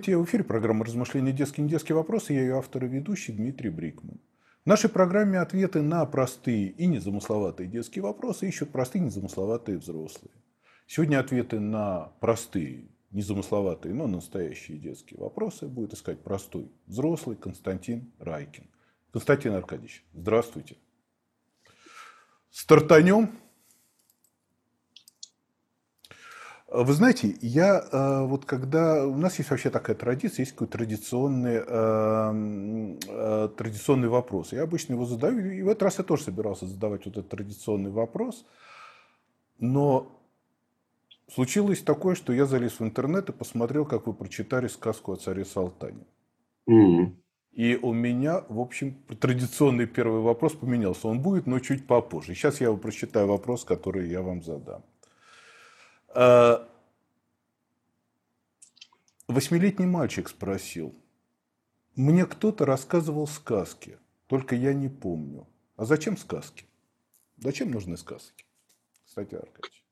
Здравствуйте, в эфире программа «Размышления. Детские недетские вопросы». Я ее автор и ведущий Дмитрий Брикман. В нашей программе ответы на простые и незамысловатые детские вопросы ищут простые и незамысловатые взрослые. Сегодня ответы на простые, незамысловатые, но настоящие детские вопросы будет искать простой взрослый Константин Райкин. Константин Аркадьевич, здравствуйте. Стартанем. Вы знаете, я э, вот когда... У нас есть вообще такая традиция, есть какой-то традиционный, э, э, традиционный вопрос. Я обычно его задаю, и в этот раз я тоже собирался задавать вот этот традиционный вопрос. Но случилось такое, что я залез в интернет и посмотрел, как вы прочитали сказку о царе Салтане. Mm. И у меня, в общем, традиционный первый вопрос поменялся. Он будет, но чуть попозже. Сейчас я прочитаю вопрос, который я вам задам. А, восьмилетний мальчик спросил. Мне кто-то рассказывал сказки, только я не помню. А зачем сказки? Зачем нужны сказки? Кстати, Аркадьевич.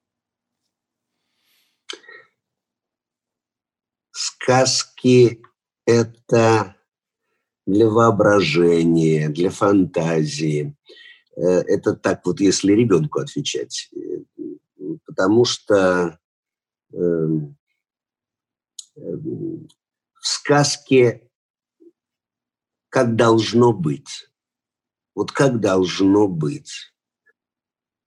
Сказки – это для воображения, для фантазии. Э, это так вот, если ребенку отвечать. Потому что эм, в сказке как должно быть. Вот как должно быть.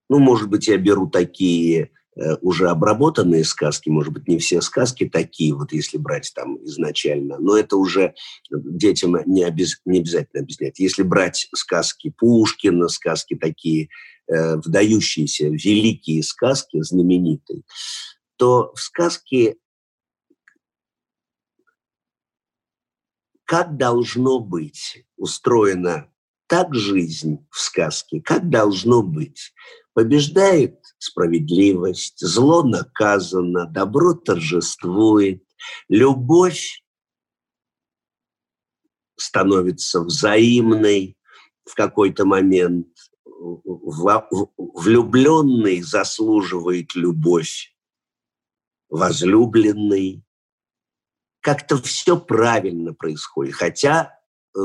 Ну, может быть, я беру такие Э, уже обработанные сказки, может быть, не все сказки такие, вот если брать там изначально, но это уже детям не, обез, не обязательно объяснять. Если брать сказки Пушкина, сказки такие, э, великие сказки, знаменитые, то в сказке как должно быть устроена так жизнь в сказке, как должно быть. Побеждает справедливость, зло наказано, добро торжествует, любовь становится взаимной в какой-то момент, влюбленный заслуживает любовь, возлюбленный. Как-то все правильно происходит, хотя э,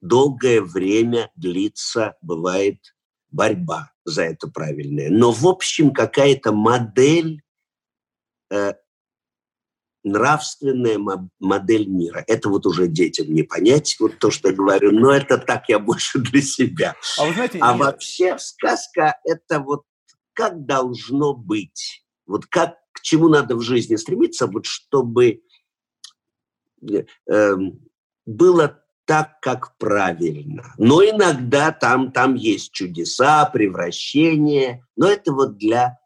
долгое время длится, бывает, борьба за это правильное. Но, в общем, какая-то модель, э, нравственная модель мира. Это вот уже детям не понять, вот то, что я говорю, но это так я больше для себя. А, вы знаете, а я... вообще сказка – это вот как должно быть, вот как, к чему надо в жизни стремиться, вот чтобы э, эм, было так, как правильно. Но иногда там, там есть чудеса, превращения, но это вот для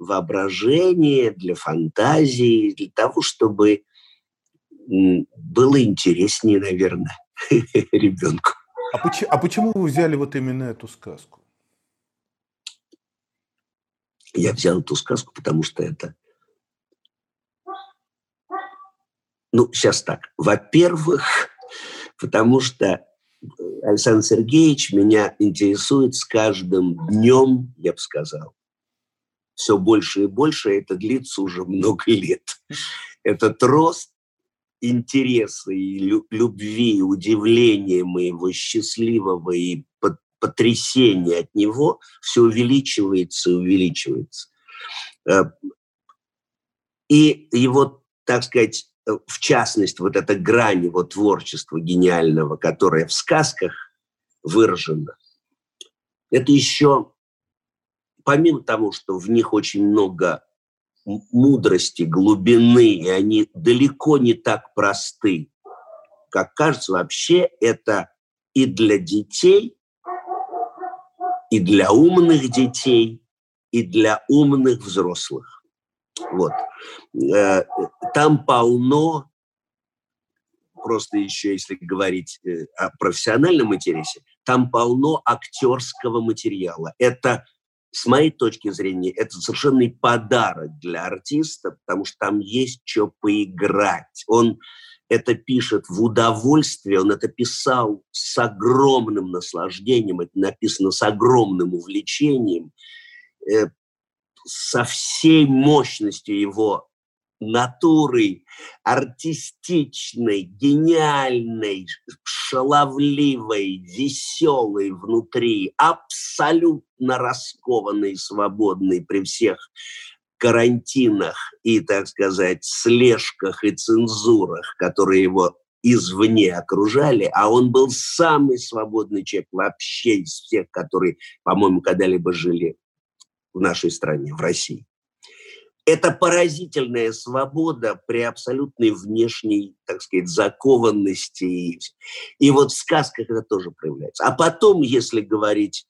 воображения, для фантазии, для того, чтобы было интереснее, наверное, ребенку. А почему, а почему вы взяли вот именно эту сказку? Я взял эту сказку, потому что это... Ну, сейчас так. Во-первых, потому что э, Александр Сергеевич меня интересует с каждым днем, я бы сказал. Все больше и больше, это длится уже много лет. Этот рост интереса и любви, удивления моего счастливого и потрясения от него все увеличивается и увеличивается. Э, и его, так сказать, Э, в частности, вот эта грань его творчества гениального, которая в сказках выражена, это еще, помимо того, что в них очень много мудрости, глубины, и они далеко не так просты, как кажется, вообще это и для детей, и для умных детей, и для умных взрослых. Вот. Э, там полно, просто еще если говорить э, о профессиональном интересе, там полно актерского материала. Это, с моей точки зрения, это совершенный подарок для артиста, потому что там есть что поиграть. Он это пишет в удовольствие, он это писал с огромным наслаждением, это написано с огромным увлечением. Э, со всей мощностью его натурой артистичной, гениальной, шаловливой, веселой внутри, абсолютно раскованной, свободной при всех карантинах и, так сказать, слежках и цензурах, которые его извне окружали, а он был самый свободный человек вообще из всех, которые, по-моему, когда-либо жили в нашей стране, в России. Это поразительная свобода при абсолютной внешней, так сказать, закованности. И, вот в сказках это тоже проявляется. А потом, если говорить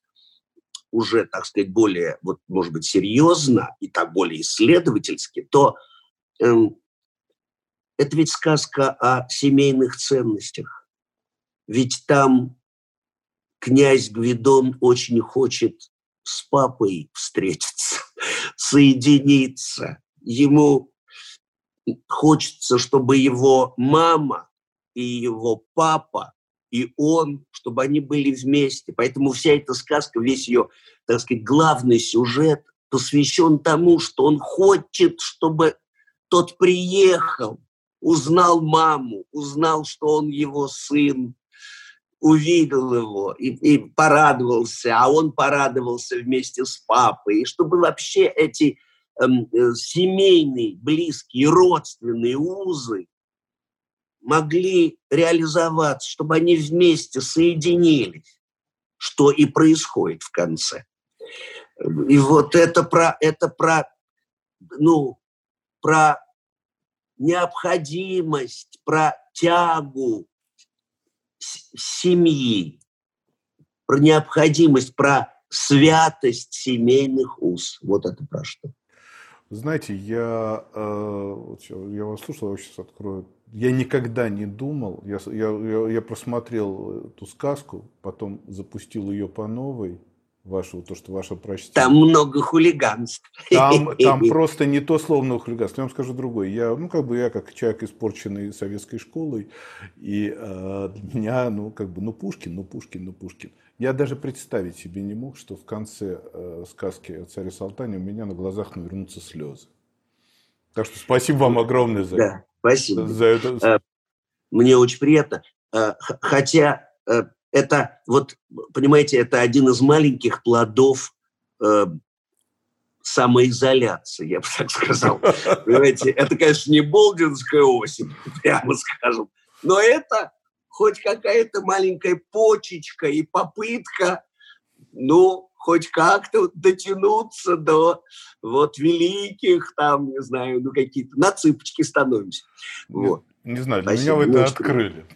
уже, так сказать, более, вот, может быть, серьезно и так более исследовательски, то эм, это ведь сказка о семейных ценностях. Ведь там князь Гвидон очень хочет с папой встретиться, соединиться. Ему хочется, чтобы его мама и его папа и он, чтобы они были вместе. Поэтому вся эта сказка, весь ее, так сказать, главный сюжет посвящен тому, что он хочет, чтобы тот приехал, узнал маму, узнал, что он его сын, увидел его и, и порадовался, а он порадовался вместе с папой, и чтобы вообще эти эм, э, семейные, близкие, родственные узы могли реализоваться, чтобы они вместе соединились, что и происходит в конце. И вот это про, это про, ну, про необходимость, про тягу семьи, про необходимость, про святость семейных уз. Вот это про что. Знаете, я, э, я вас слушал, я сейчас открою. Я никогда не думал, я, я, я просмотрел эту сказку, потом запустил ее по новой, вашего, то, что ваше прочтение. Там много хулиганств. Там, там просто не то словно хулиганство. Я вам скажу другое. Я, ну, как бы я как человек, испорченный советской школой, и э, для меня, ну, как бы, ну, Пушкин, ну, Пушкин, ну, Пушкин. Я даже представить себе не мог, что в конце э, сказки о царе Салтане у меня на глазах навернутся слезы. Так что спасибо вам огромное за, да, спасибо. за это. Э, мне очень приятно. Э, хотя э, это, вот, понимаете, это один из маленьких плодов э, самоизоляции, я бы так сказал. Понимаете, это, конечно, не болдинская осень, прямо скажем, но это хоть какая-то маленькая почечка и попытка, ну, хоть как-то дотянуться до вот великих, там, не знаю, ну, какие-то, на цыпочки становимся. Вот. Не знаю, для Спасибо, меня вы это открыли.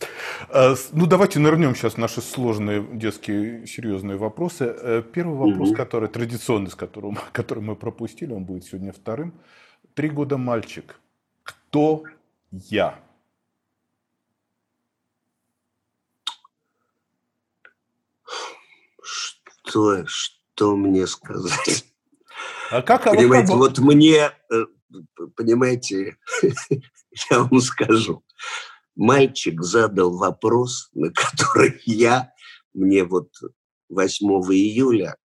А, ну, давайте нырнем сейчас в наши сложные детские серьезные вопросы. Э, первый вопрос, угу. который традиционный, с которым, который мы пропустили, он будет сегодня вторым. Три года мальчик. Кто я? Что, что мне сказать? А как, понимаете, а вот, как... вот мне, э, понимаете, я вам скажу. Мальчик задал вопрос, на который я, мне вот 8 июля,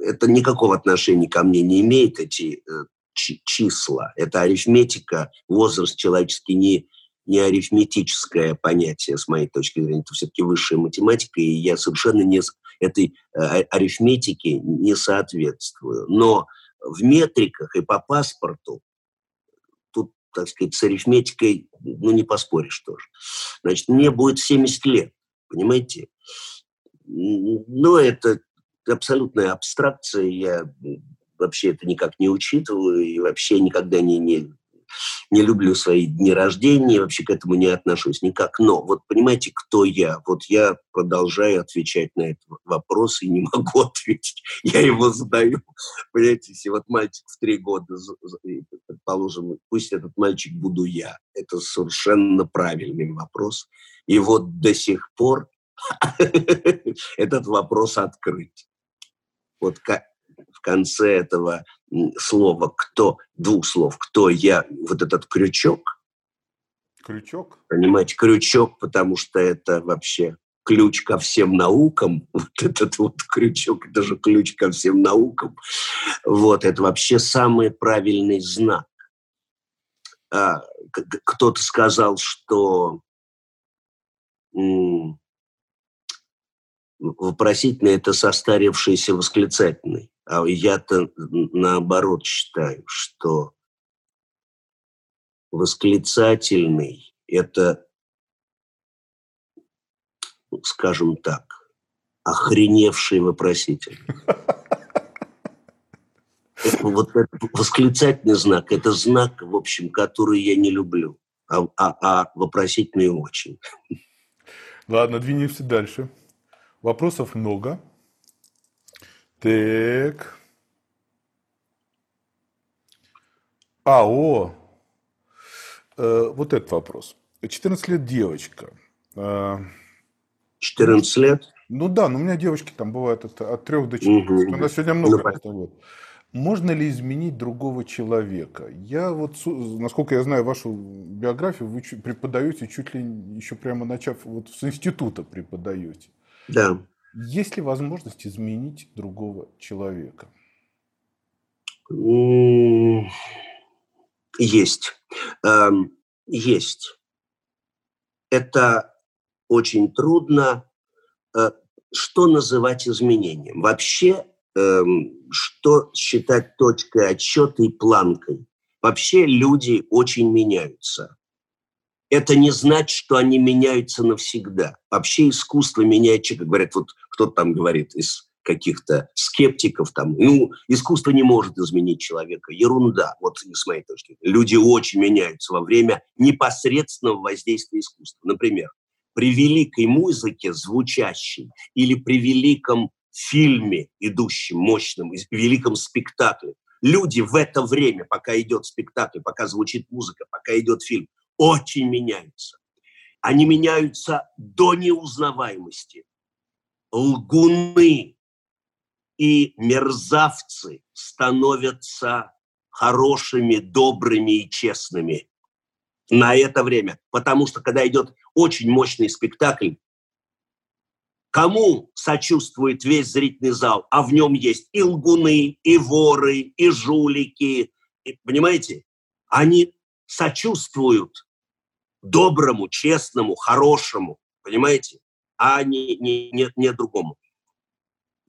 это никакого отношения ко мне не имеет, эти э, числа. Это арифметика, возраст человеческий не, не арифметическое понятие, с моей точки зрения. Это все-таки высшая математика, и я совершенно не этой э, арифметике не соответствую. Но в метриках и по паспорту так сказать, с арифметикой, ну, не поспоришь тоже. Значит, мне будет 70 лет, понимаете? Но это абсолютная абстракция, я вообще это никак не учитываю и вообще никогда не, не, не люблю свои дни рождения, вообще к этому не отношусь никак. Но вот понимаете, кто я? Вот я продолжаю отвечать на этот вопрос и не могу ответить. Я его задаю. Понимаете, если вот мальчик в три года, предположим, пусть этот мальчик буду я. Это совершенно правильный вопрос. И вот до сих пор этот вопрос открыт. Вот в конце этого слова «кто», двух слов «кто я», вот этот крючок. Крючок? Понимаете, крючок, потому что это вообще ключ ко всем наукам, вот этот вот крючок, это же ключ ко всем наукам, вот, это вообще самый правильный знак. а, кто-то сказал, что вопросительный – это состарившийся восклицательный. А я-то наоборот считаю, что восклицательный – это, скажем так, охреневший вопросительный. Вот этот восклицательный знак – это знак, в общем, который я не люблю, а, а, а вопросительный очень. Ладно, двинемся дальше. Вопросов много. Так. А, о, э, вот этот вопрос. 14 лет девочка. 14 э, лет? Ну да, но у меня девочки там бывают от, от 3 до 4. Угу. У нас сегодня много. Ну, вот. Можно ли изменить другого человека? Я вот, насколько я знаю вашу биографию, вы преподаете чуть ли еще прямо начав, вот с института преподаете. Да. Есть ли возможность изменить другого человека? Есть. Эм, есть. Это очень трудно. Э, что называть изменением? Вообще, эм, что считать точкой отсчета и планкой? Вообще люди очень меняются это не значит, что они меняются навсегда. Вообще искусство меняет человека. Говорят, вот кто-то там говорит из каких-то скептиков, там, ну, искусство не может изменить человека. Ерунда, вот с моей точки зрения. Люди очень меняются во время непосредственного воздействия искусства. Например, при великой музыке, звучащей, или при великом фильме, идущем, мощном, великом спектакле, люди в это время, пока идет спектакль, пока звучит музыка, пока идет фильм, очень меняются. Они меняются до неузнаваемости. Лгуны и мерзавцы становятся хорошими, добрыми и честными на это время. Потому что когда идет очень мощный спектакль, кому сочувствует весь зрительный зал, а в нем есть и лгуны, и воры, и жулики, и, понимаете? Они сочувствуют доброму, честному, хорошему, понимаете, а не, не, не, не другому.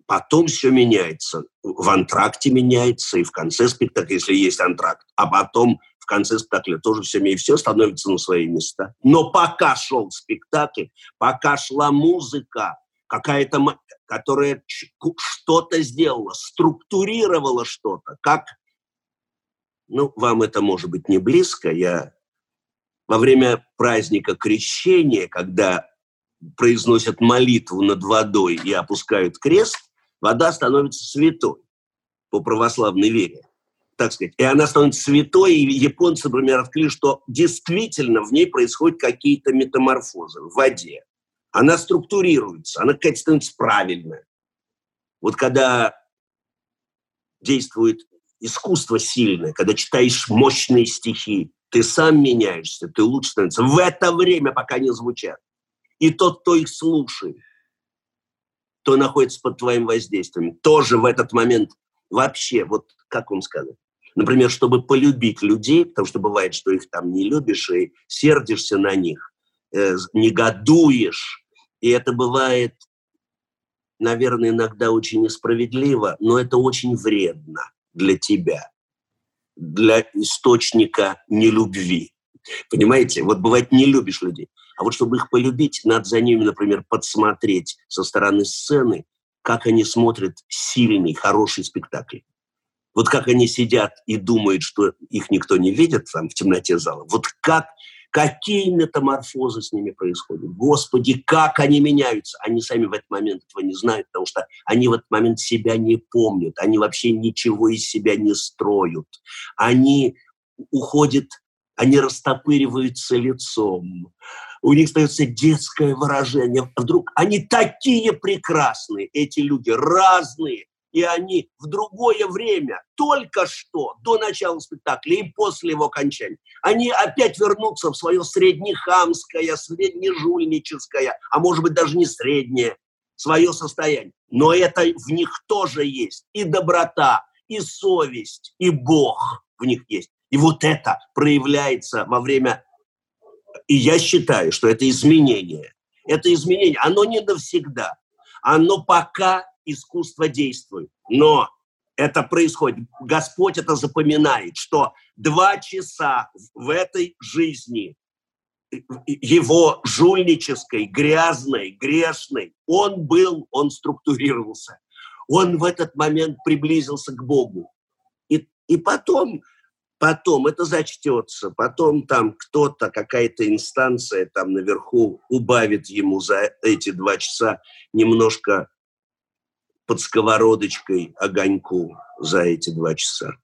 Потом все меняется. В антракте меняется, и в конце спектакля, если есть антракт, а потом в конце спектакля тоже все и все становится на свои места. Но пока шел спектакль, пока шла музыка, какая-то, которая что-то сделала, структурировала что-то, как ну, вам это может быть не близко. Я во время праздника крещения, когда произносят молитву над водой и опускают крест, вода становится святой по православной вере. Так сказать. И она становится святой, и японцы, например, открыли, что действительно в ней происходят какие-то метаморфозы в воде. Она структурируется, она какая-то становится правильная. Вот когда действует искусство сильное, когда читаешь мощные стихи, ты сам меняешься, ты лучше становишься. В это время, пока не звучат. И тот, кто их слушает, кто находится под твоим воздействием, тоже в этот момент вообще, вот как вам сказать, например, чтобы полюбить людей, потому что бывает, что их там не любишь и сердишься на них, э, негодуешь, и это бывает, наверное, иногда очень несправедливо, но это очень вредно для тебя, для источника нелюбви. Понимаете? Вот бывает, не любишь людей. А вот чтобы их полюбить, надо за ними, например, подсмотреть со стороны сцены, как они смотрят сильный, хороший спектакль. Вот как они сидят и думают, что их никто не видит там в темноте зала. Вот как Какие метаморфозы с ними происходят? Господи, как они меняются? Они сами в этот момент этого не знают, потому что они в этот момент себя не помнят. Они вообще ничего из себя не строят. Они уходят, они растопыриваются лицом. У них остается детское выражение. Вдруг они такие прекрасные, эти люди, разные, и они в другое время, только что, до начала спектакля и после его окончания, они опять вернутся в свое среднехамское, среднежульническое, а может быть даже не среднее, свое состояние. Но это в них тоже есть и доброта, и совесть, и Бог в них есть. И вот это проявляется во время... И я считаю, что это изменение. Это изменение, оно не навсегда. Оно пока искусство действует. Но это происходит. Господь это запоминает, что два часа в этой жизни его жульнической, грязной, грешной, он был, он структурировался. Он в этот момент приблизился к Богу. И, и потом, потом это зачтется, потом там кто-то, какая-то инстанция там наверху убавит ему за эти два часа немножко под сковородочкой огоньку за эти два часа.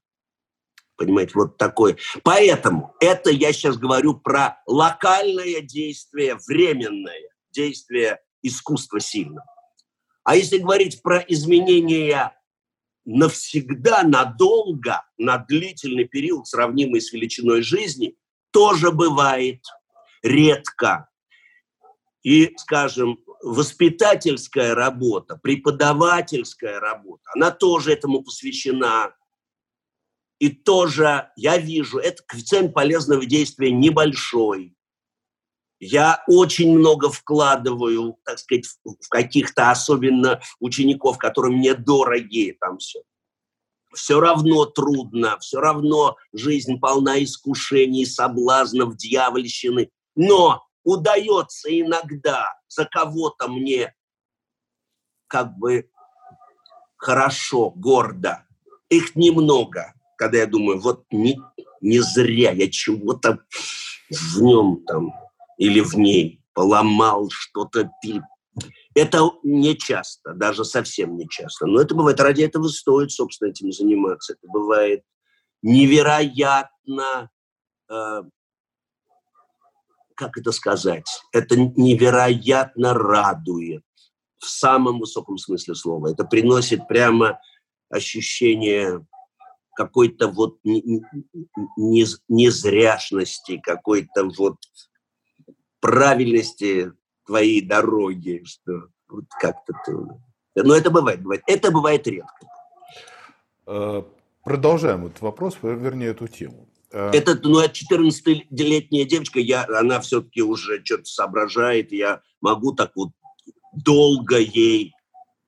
Понимаете, вот такое. Поэтому это я сейчас говорю про локальное действие, временное действие искусства сильного. А если говорить про изменения навсегда, надолго, на длительный период, сравнимый с величиной жизни, тоже бывает редко. И, скажем, воспитательская работа, преподавательская работа, она тоже этому посвящена. И тоже я вижу, это коэффициент полезного действия небольшой. Я очень много вкладываю, так сказать, в каких-то особенно учеников, которые мне дорогие там все. Все равно трудно, все равно жизнь полна искушений, соблазнов, дьявольщины. Но удается иногда за кого-то мне как бы хорошо, гордо. Их немного, когда я думаю, вот не, не зря я чего-то в нем там или в ней поломал, что-то это не часто, даже совсем не часто. Но это бывает, ради этого стоит, собственно, этим заниматься. Это бывает невероятно э, как это сказать, это невероятно радует в самом высоком смысле слова. Это приносит прямо ощущение какой-то вот незряшности, какой-то вот правильности твоей дороги, что вот как-то ты... Но это бывает, бывает. Это бывает редко. Э, продолжаем этот вопрос, вернее, эту тему. А. Это, ну, 14-летняя девочка, я, она все-таки уже что-то соображает, я могу так вот долго ей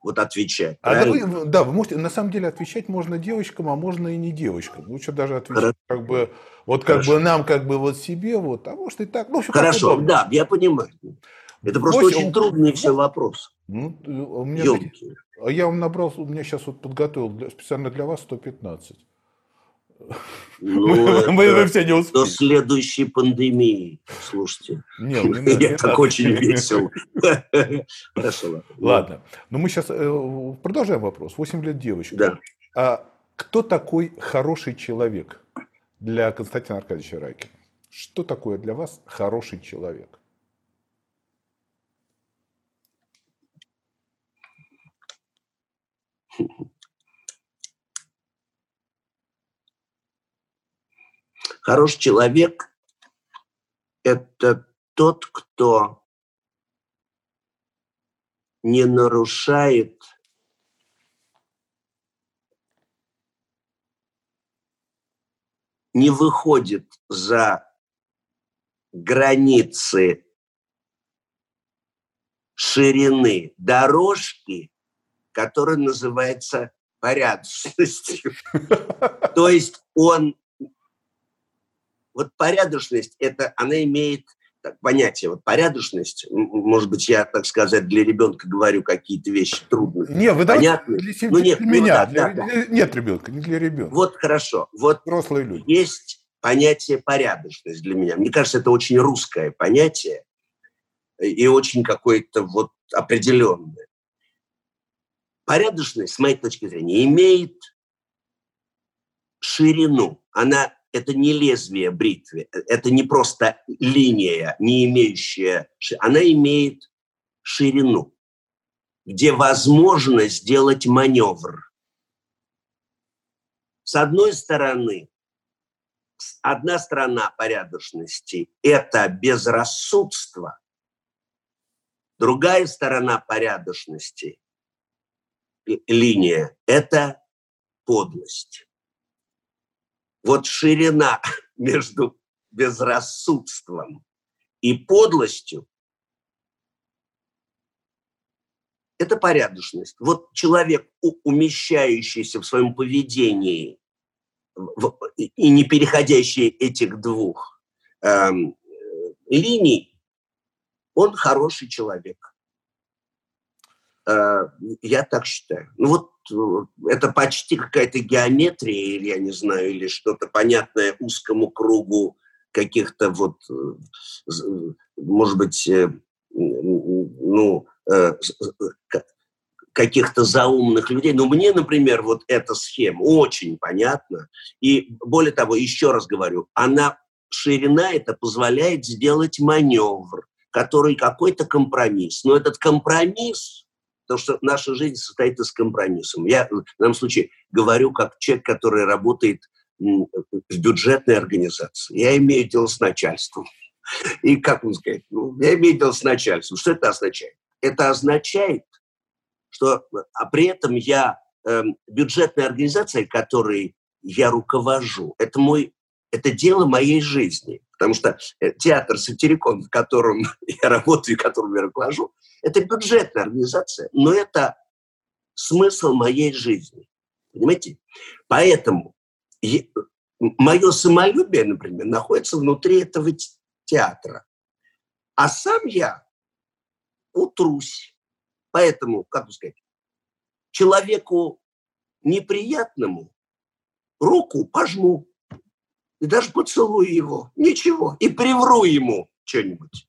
вот отвечать. А да, вы, да, вы можете, на самом деле отвечать можно девочкам, а можно и не девочкам. Лучше даже отвечать Хорошо. как бы, вот как Хорошо. бы нам, как бы вот себе, вот, а может и так. Ну, общем, Хорошо, да, я понимаю. Это просто 8, очень трудный все вопрос. Ну, у меня, Ёлки. Я вам набрал, у меня сейчас вот подготовил для, специально для вас 115. Ну, мы, мы все не успели. До следующей пандемии, слушайте. Не, ну, не Я так очень весел. Хорошо, ладно. Но мы сейчас э, продолжаем вопрос. 8 лет девочка. Да. А кто такой хороший человек для Константина Аркадьевича Райкина? Что такое для вас хороший человек? Хороший человек – это тот, кто не нарушает не выходит за границы ширины дорожки, которая называется порядочностью. То есть он вот порядочность, это она имеет так, понятие, вот порядочность, может быть, я, так сказать, для ребенка говорю какие-то вещи трудные. Не, вы Понятны? для, ну, нет, для меня, да, для, да. нет ребенка, не для ребенка. Вот хорошо, вот Взрослые люди. есть понятие порядочность для меня. Мне кажется, это очень русское понятие и очень какое-то вот определенное. Порядочность, с моей точки зрения, имеет ширину. Она это не лезвие бритвы, это не просто линия, не имеющая... Она имеет ширину, где возможно сделать маневр. С одной стороны, одна сторона порядочности – это безрассудство, другая сторона порядочности, линия – это подлость. Вот ширина между безрассудством и подлостью – это порядочность. Вот человек, умещающийся в своем поведении и не переходящий этих двух эм, линий, он хороший человек. Э, я так считаю. Ну вот э, это почти какая-то геометрия, или я не знаю, или что-то понятное узкому кругу каких-то вот, э, может быть, ну, каких-то заумных людей. Но мне, например, вот эта схема очень понятна. И более того, еще раз говорю, она, ширина это позволяет сделать маневр, который какой-то компромисс. Но этот компромисс, потому что наша жизнь состоит из компромиссов. Я в данном случае говорю как человек, который работает в бюджетной организации. Я имею дело с начальством. И как вам сказать? Ну, я имею дело с начальством. Что это означает? Это означает, что а при этом я э, бюджетная организация, которой я руковожу, это мой это дело моей жизни. Потому что э, театр «Сатирикон», в котором я работаю и которым я руковожу, это бюджетная организация, но это смысл моей жизни. Понимаете? Поэтому мое самолюбие, например, находится внутри этого театра. А сам я утрусь. Поэтому, как бы сказать, человеку неприятному руку пожму и даже поцелую его. Ничего. И привру ему что-нибудь.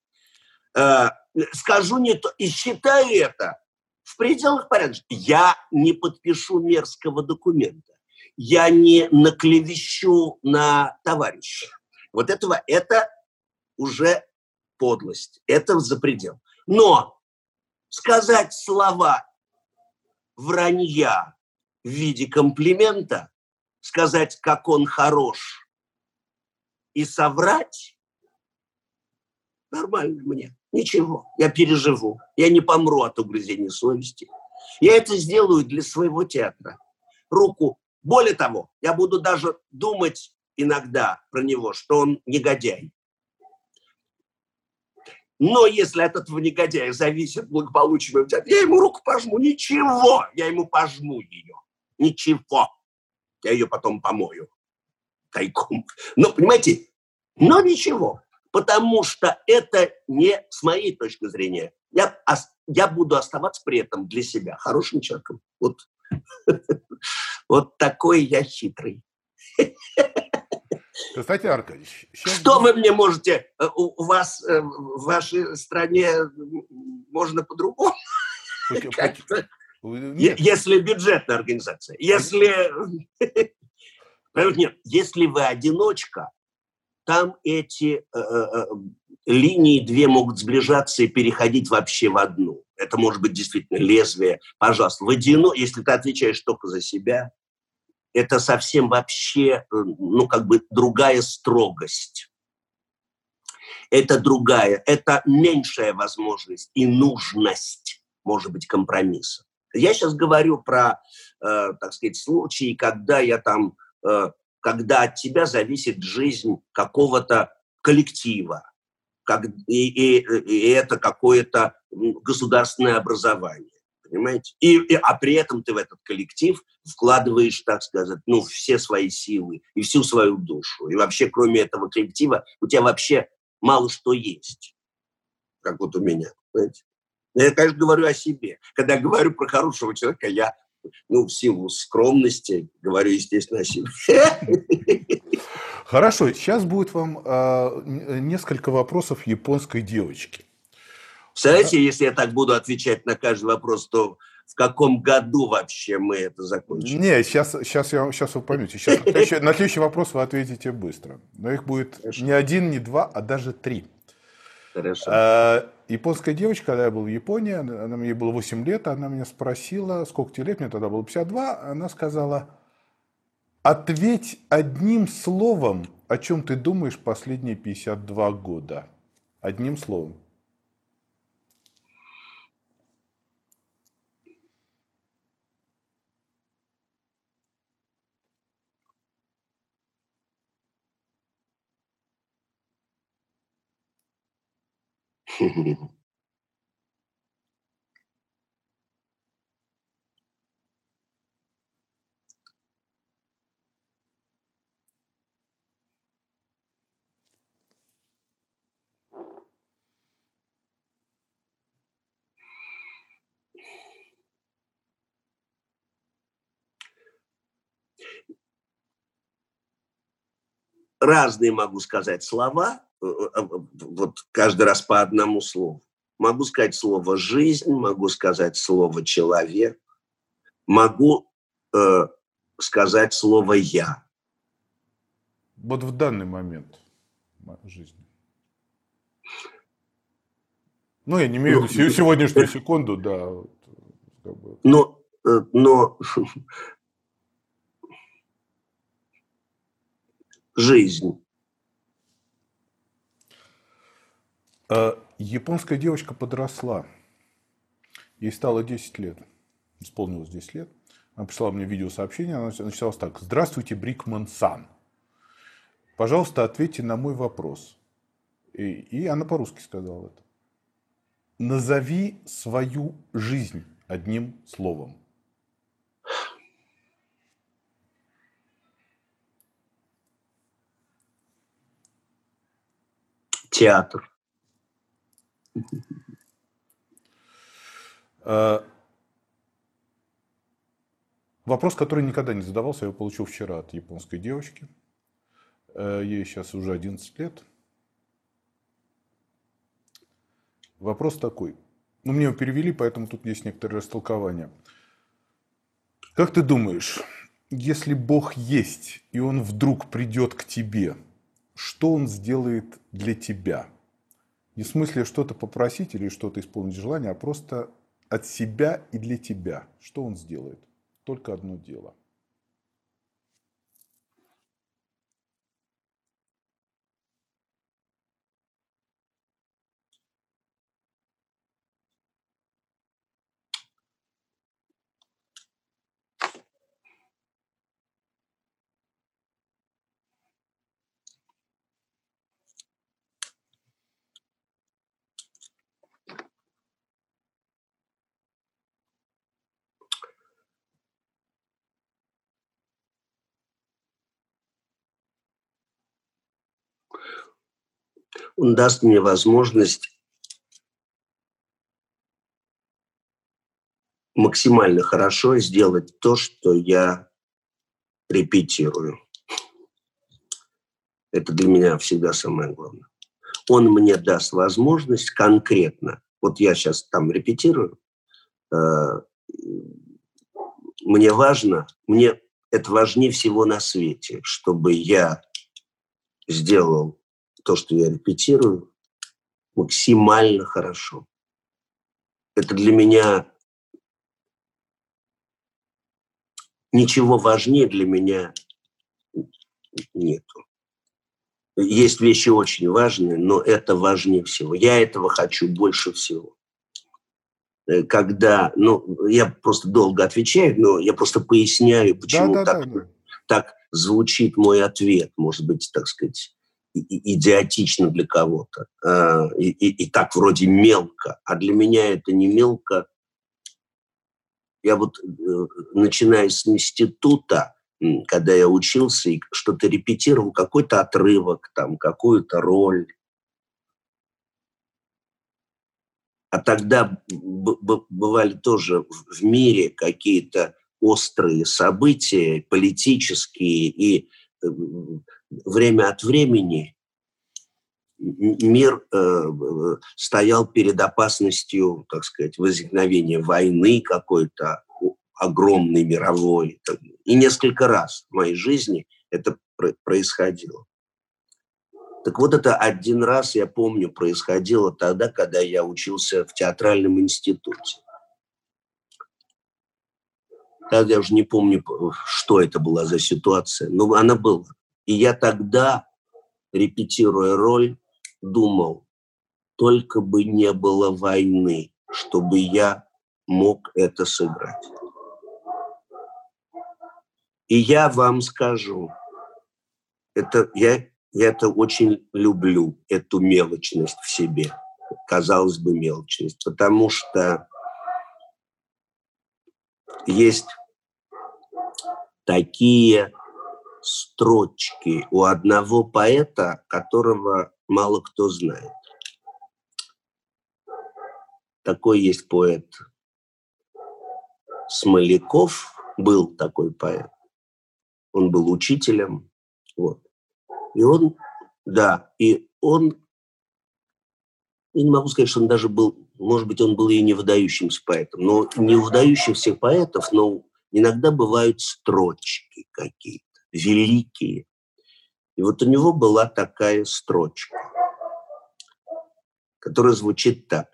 Э, скажу не то. И считаю это в пределах порядка. Я не подпишу мерзкого документа. Я не наклевещу на товарища. Вот этого, это уже подлость. Это за предел. Но сказать слова вранья в виде комплимента, сказать, как он хорош, и соврать, нормально мне. Ничего, я переживу. Я не помру от угрызения совести. Я это сделаю для своего театра. Руку. Более того, я буду даже думать иногда про него, что он негодяй. Но если от этого негодяя зависит благополучие моего театра, я ему руку пожму. Ничего, я ему пожму ее. Ничего. Я ее потом помою тайком. Но, понимаете, но ничего, потому что это не с моей точки зрения. Я, я буду оставаться при этом для себя хорошим человеком. Вот, вот такой я хитрый. Кстати, Аркадьевич... Что вы мне можете... Э, у вас э, в вашей стране можно по-другому? Если бюджетная организация. Если... Нет, если вы одиночка, там эти э, э, линии две могут сближаться и переходить вообще в одну. Это может быть действительно лезвие. Пожалуйста, водяно, если ты отвечаешь только за себя, это совсем вообще, э, ну, как бы другая строгость. Это другая, это меньшая возможность и нужность, может быть, компромисса. Я сейчас говорю про, э, так сказать, случаи, когда я там э, когда от тебя зависит жизнь какого-то коллектива, как, и, и, и это какое-то государственное образование. Понимаете? И, и, а при этом ты в этот коллектив вкладываешь, так сказать, ну, все свои силы и всю свою душу. И вообще, кроме этого коллектива, у тебя вообще мало что есть. Как вот у меня. Понимаете? Я, конечно, говорю о себе. Когда говорю про хорошего человека, я ну, в силу скромности, говорю, естественно, о себе. Хорошо, сейчас будет вам э, несколько вопросов японской девочки. Представляете, да? если я так буду отвечать на каждый вопрос, то в каком году вообще мы это закончим? Не, сейчас, сейчас, я, сейчас вы поймете. Сейчас, на, следующий, на следующий вопрос вы ответите быстро. Но их будет Хорошо. не один, не два, а даже три. Хорошо. А, японская девочка, когда я был в Японии, она, мне было 8 лет, она меня спросила, сколько тебе лет, мне тогда было 52, она сказала, ответь одним словом, о чем ты думаешь последние 52 года. Одним словом. Разные могу сказать слова, вот каждый раз по одному слову. Могу сказать слово «жизнь», могу сказать слово «человек», могу э, сказать слово «я». Вот в данный момент жизни. Ну, я не имею в виду ну, сегодняшнюю секунду, да. Но, но жизнь. А, японская девочка подросла. Ей стало 10 лет. Исполнилось 10 лет. Она прислала мне видеосообщение. Она началась так. Здравствуйте, Брикман Сан. Пожалуйста, ответьте на мой вопрос. И, и она по-русски сказала это. Назови свою жизнь одним словом. театр. А, вопрос, который никогда не задавался, я его получил вчера от японской девочки. Э, ей сейчас уже 11 лет. Вопрос такой. Ну, мне его перевели, поэтому тут есть некоторые растолкования. Как ты думаешь, если Бог есть, и Он вдруг придет к тебе – что он сделает для тебя. Не в смысле что-то попросить или что-то исполнить желание, а просто от себя и для тебя. Что он сделает? Только одно дело – он даст мне возможность максимально хорошо сделать то, что я репетирую. Это для меня всегда самое главное. Он мне даст возможность конкретно, вот я сейчас там репетирую, э, мне важно, мне это важнее всего на свете, чтобы я сделал то, что я репетирую, максимально хорошо. Это для меня ничего важнее для меня нету. Есть вещи очень важные, но это важнее всего. Я этого хочу больше всего. Э, когда, ну, я просто долго отвечаю, но я просто поясняю, почему да, да, так, да, так звучит мой ответ, может быть, так сказать, идиотично для кого-то а, и, и, и так вроде мелко, а для меня это не мелко. Я вот, э, начиная с института, когда я учился и что-то репетировал, какой-то отрывок, там, какую-то роль. А тогда бывали тоже в мире какие-то острые события, политические, и э, время от времени мир э, стоял перед опасностью, так сказать, возникновения войны какой-то огромной мировой. И несколько раз в моей жизни это происходило. Так вот, это один раз, я помню, происходило тогда, когда я учился в театральном институте. Тогда я уже не помню, что это была за ситуация, но она была. И я тогда, репетируя роль, думал, только бы не было войны, чтобы я мог это сыграть. И я вам скажу, это, я, я это очень люблю, эту мелочность в себе. казалось бы, мелочность, потому что есть такие строчки у одного поэта, которого мало кто знает. Такой есть поэт Смоляков, был такой поэт. Он был учителем. Вот. И он, да, и он, я не могу сказать, что он даже был, может быть, он был и не выдающимся поэтом, но не выдающихся поэтов, но иногда бывают строчки какие-то, великие. И вот у него была такая строчка, которая звучит так.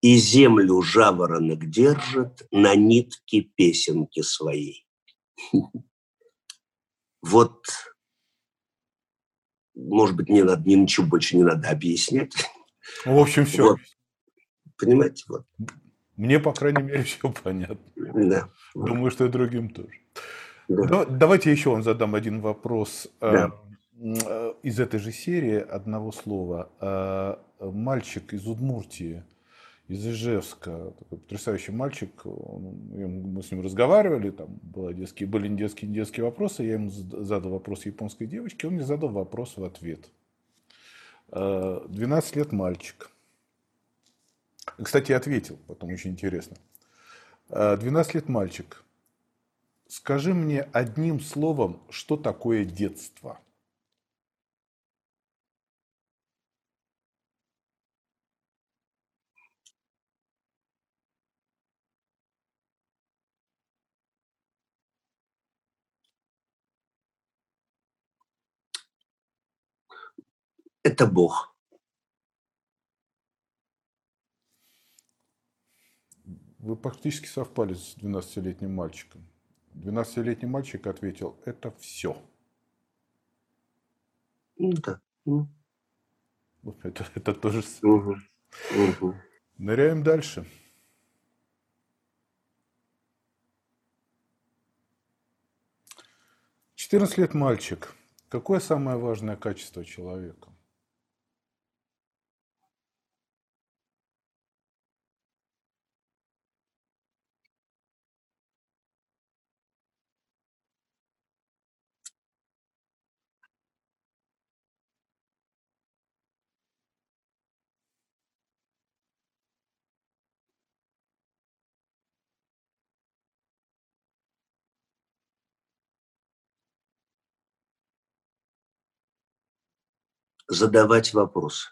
«И землю жаворонок держит на нитке песенки своей». Вот, может быть, не надо, ничего больше не надо объяснять. Ну, в общем, все. Вот. Понимаете, вот. Мне, по крайней мере, все понятно. Да. Думаю, что и другим тоже. Да. Давайте еще вам задам один вопрос э, да. из этой же серии одного слова. Э, мальчик из Удмуртии, из Ижевска, такой потрясающий мальчик, мы с ним разговаривали, там были детские, были детские, детские вопросы, я ему задал вопрос японской девочке, он мне задал вопрос в ответ. 12 э, лет мальчик. Кстати, ответил, потом очень интересно. 12 лет мальчик. Скажи мне одним словом, что такое детство? Это Бог. Вы практически совпали с 12-летним мальчиком. 12-летний мальчик ответил, это все. Да. Это, это тоже... Угу. Угу. Ныряем дальше. Четырнадцать лет мальчик. Какое самое важное качество человека? Задавать вопросы.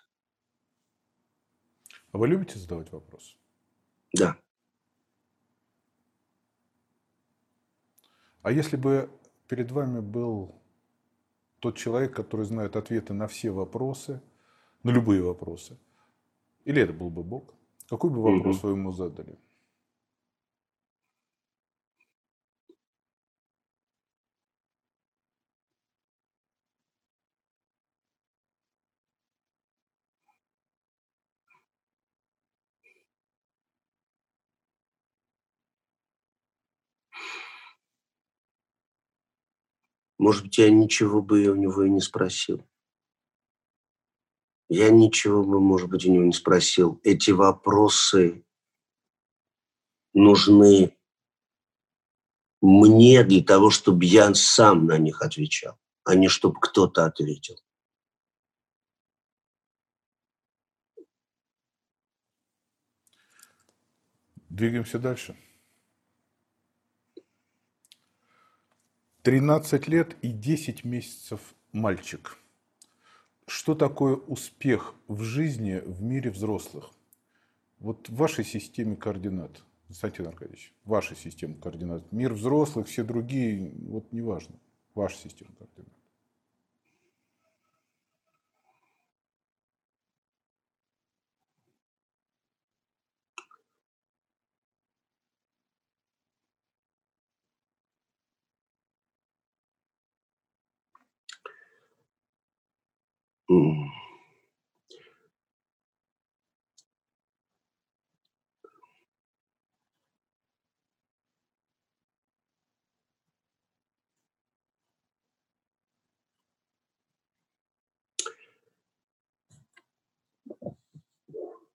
А вы любите задавать вопросы? Да. А если бы перед вами был тот человек, который знает ответы на все вопросы, на любые вопросы, или это был бы Бог, какой бы вопрос угу. вы ему задали? Может быть, я ничего бы у него и не спросил. Я ничего бы, может быть, у него не спросил. Эти вопросы нужны мне для того, чтобы я сам на них отвечал, а не чтобы кто-то ответил. Двигаемся дальше. 13 лет и 10 месяцев мальчик. Что такое успех в жизни в мире взрослых? Вот в вашей системе координат, Константин Аркадьевич, ваша система координат. Мир взрослых, все другие, вот неважно, ваша система координат.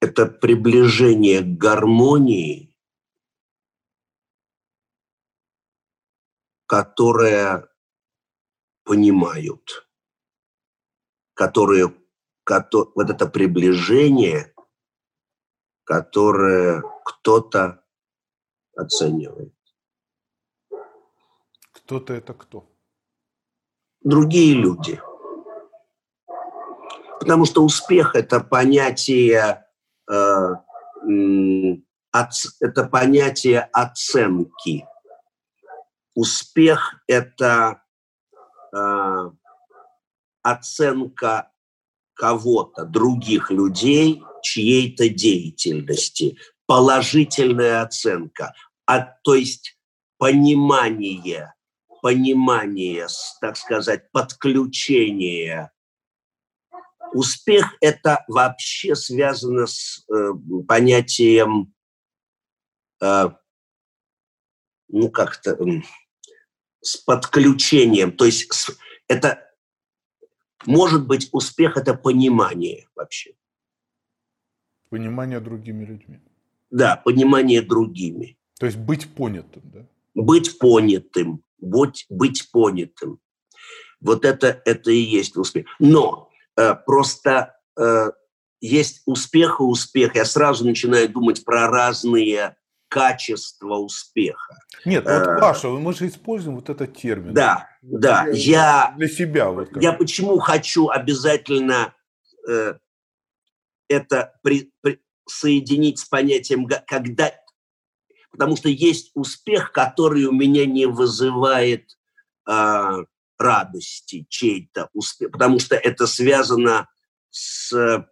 это приближение к гармонии, которое понимают которые, которые, вот это приближение, которое кто-то оценивает. Кто-то это кто? Другие люди. Потому что успех – это понятие, э, это понятие оценки. Успех – это э, оценка кого-то, других людей, чьей-то деятельности, положительная оценка, а, то есть понимание, понимание, так сказать, подключение. Успех – это вообще связано с э, понятием, э, ну как-то, э, с подключением. То есть с, это, может быть, успех – это понимание вообще. Понимание другими людьми. Да, понимание другими. То есть быть понятым, да? Быть понятым, быть, быть понятым. Вот это, это и есть успех. Но э, просто э, есть успех и успех. Я сразу начинаю думать про разные качества успеха. Нет, вот э, Паша, мы же используем вот этот термин. Да, да. Я, для себя. Вот я почему хочу обязательно э, это при, при, соединить с понятием когда, потому что есть успех, который у меня не вызывает э, радости чей-то успех, потому что это связано с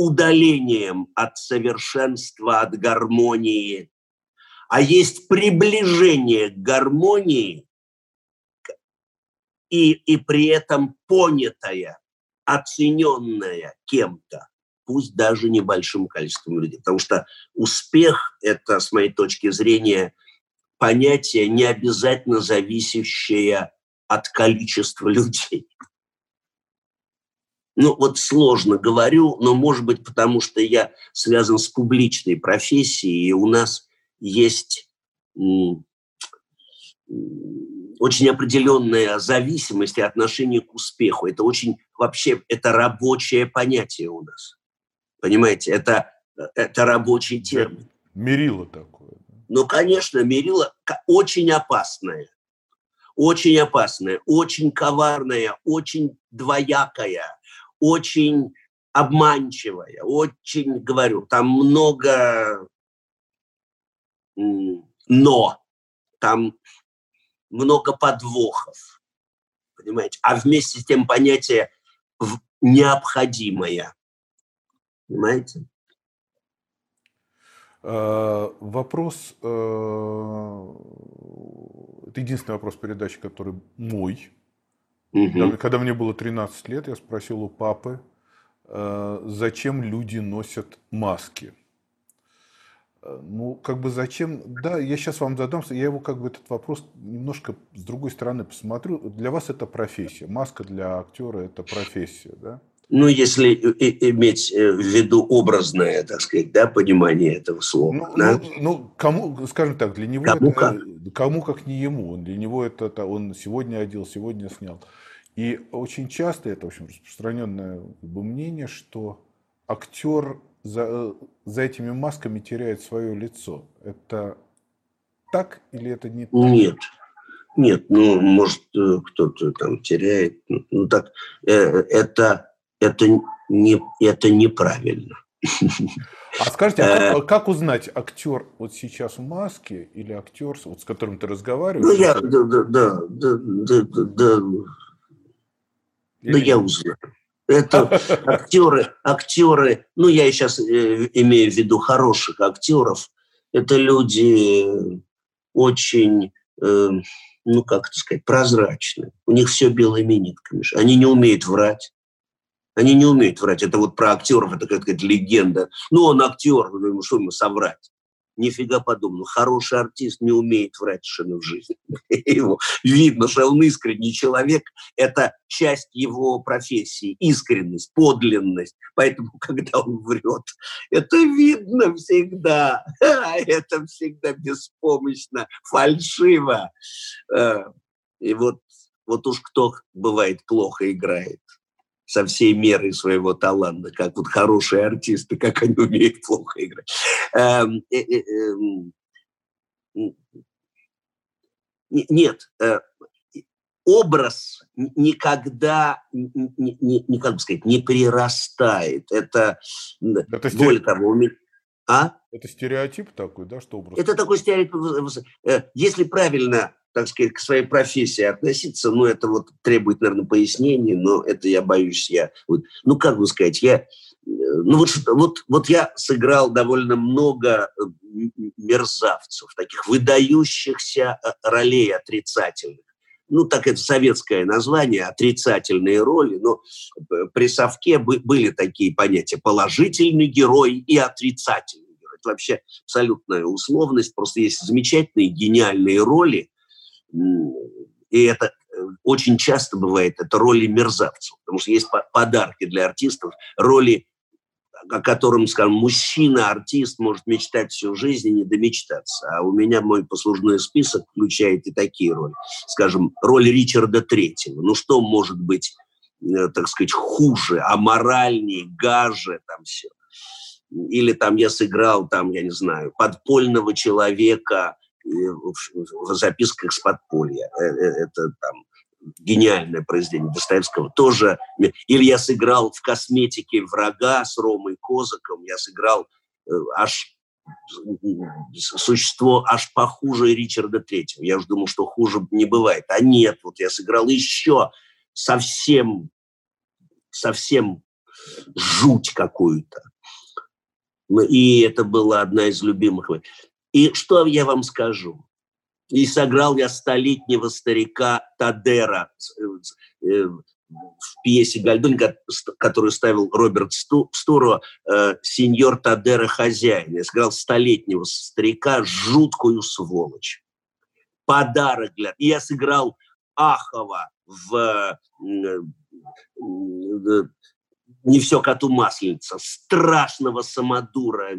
удалением от совершенства, от гармонии, а есть приближение к гармонии и, и при этом понятое, оцененное кем-то пусть даже небольшим количеством людей. Потому что успех – это, с моей точки зрения, понятие, не обязательно зависящее от количества людей. Ну, вот сложно говорю, но, может быть, потому что я связан с публичной профессией, и у нас есть очень определенная зависимость и отношение к успеху. Это очень вообще, это рабочее понятие у нас. Понимаете, это, это рабочий термин. Мерило такое. Ну, конечно, мерило очень опасное. Очень опасное, очень коварное, очень двоякое, очень обманчивое, очень, говорю, там много но, там много подвохов, понимаете, а вместе с тем понятие необходимое, Понимаете? Э, вопрос, э, это единственный вопрос передачи, который мой. Угу. Когда мне было 13 лет, я спросил у папы, э, зачем люди носят маски. Ну, как бы зачем? Да, я сейчас вам задам, я его как бы этот вопрос немножко с другой стороны посмотрю. Для вас это профессия. Маска для актера это профессия, да? ну, если иметь э, в виду образное, так сказать, да, понимание этого слова. Ну, да? ну, ну кому, скажем так, для него кому это, как? кому как не ему, для него это, это он сегодня одел, сегодня снял. И очень часто это очень распространенное как бы, мнение, что актер за, за этими масками теряет свое лицо. Это так или это не так? Нет. Нет, ну, может, э, кто-то там теряет. Ну, так, э, это это, не, это неправильно. А скажите, а как, э. как узнать, актер вот сейчас в маске или актер, вот с которым ты разговариваешь? Ну, я, да, да, да, да, да, да, да я узнаю. Это актеры, актеры, ну, я сейчас э, имею в виду хороших актеров, это люди очень, э, ну, как это сказать, прозрачные. У них все белыми нитками. Они не умеют врать. Они не умеют врать. Это вот про актеров, это, как сказать, легенда. Ну, он актер, ну, что ему соврать? Нифига подобного. Хороший артист не умеет врать совершенно в жизни. Его видно, что он искренний человек. Это часть его профессии. Искренность, подлинность. Поэтому, когда он врет, это видно всегда. Это всегда беспомощно, фальшиво. Э, и вот, вот уж кто бывает плохо играет со всей мерой своего таланта, как вот хорошие артисты, как они умеют плохо играть. Эм, э, э, эм, нет, э, образ никогда, не, не, как бы сказать, не прирастает. Это, Это более того, а? Это стереотип такой, да, что образ? Это такой стереотип. Если правильно так сказать, к своей профессии относиться, ну, это вот требует, наверное, пояснений, но это я боюсь, я, вот, ну, как бы сказать, я, э, ну, вот, вот, вот я сыграл довольно много э, мерзавцев, таких выдающихся э, ролей отрицательных. Ну, так это советское название, отрицательные роли, но при совке были такие понятия положительный герой и отрицательный герой. Это вообще абсолютная условность, просто есть замечательные, гениальные роли, и это э, очень часто бывает, это роли мерзавцев, потому что есть подарки для артистов, роли, о котором, скажем, мужчина-артист может мечтать всю жизнь и не домечтаться. А у меня мой послужной список включает и такие роли. Скажем, роль Ричарда Третьего. Ну что может быть, э, так сказать, хуже, аморальнее, гаже, там все. Или там я сыграл, там, я не знаю, подпольного человека, в записках с подполья. Э, э, это там гениальное произведение Достоевского тоже. Или я сыграл в косметике врага с Ромой Козаком, я сыграл э, аж существо аж похуже Ричарда Третьего. Я уже думал, что хуже не бывает. А нет, вот я сыграл еще совсем, совсем жуть какую-то. И это была одна из любимых. И что я вам скажу? И сыграл я столетнего старика Тадера э, э, в пьесе Гальдунь, которую ставил Роберт Стуро, э, «Сеньор Тадера хозяин». Я сыграл столетнего старика, жуткую сволочь. Подарок для... И я сыграл Ахова в «Не все коту масленица», страшного самодура,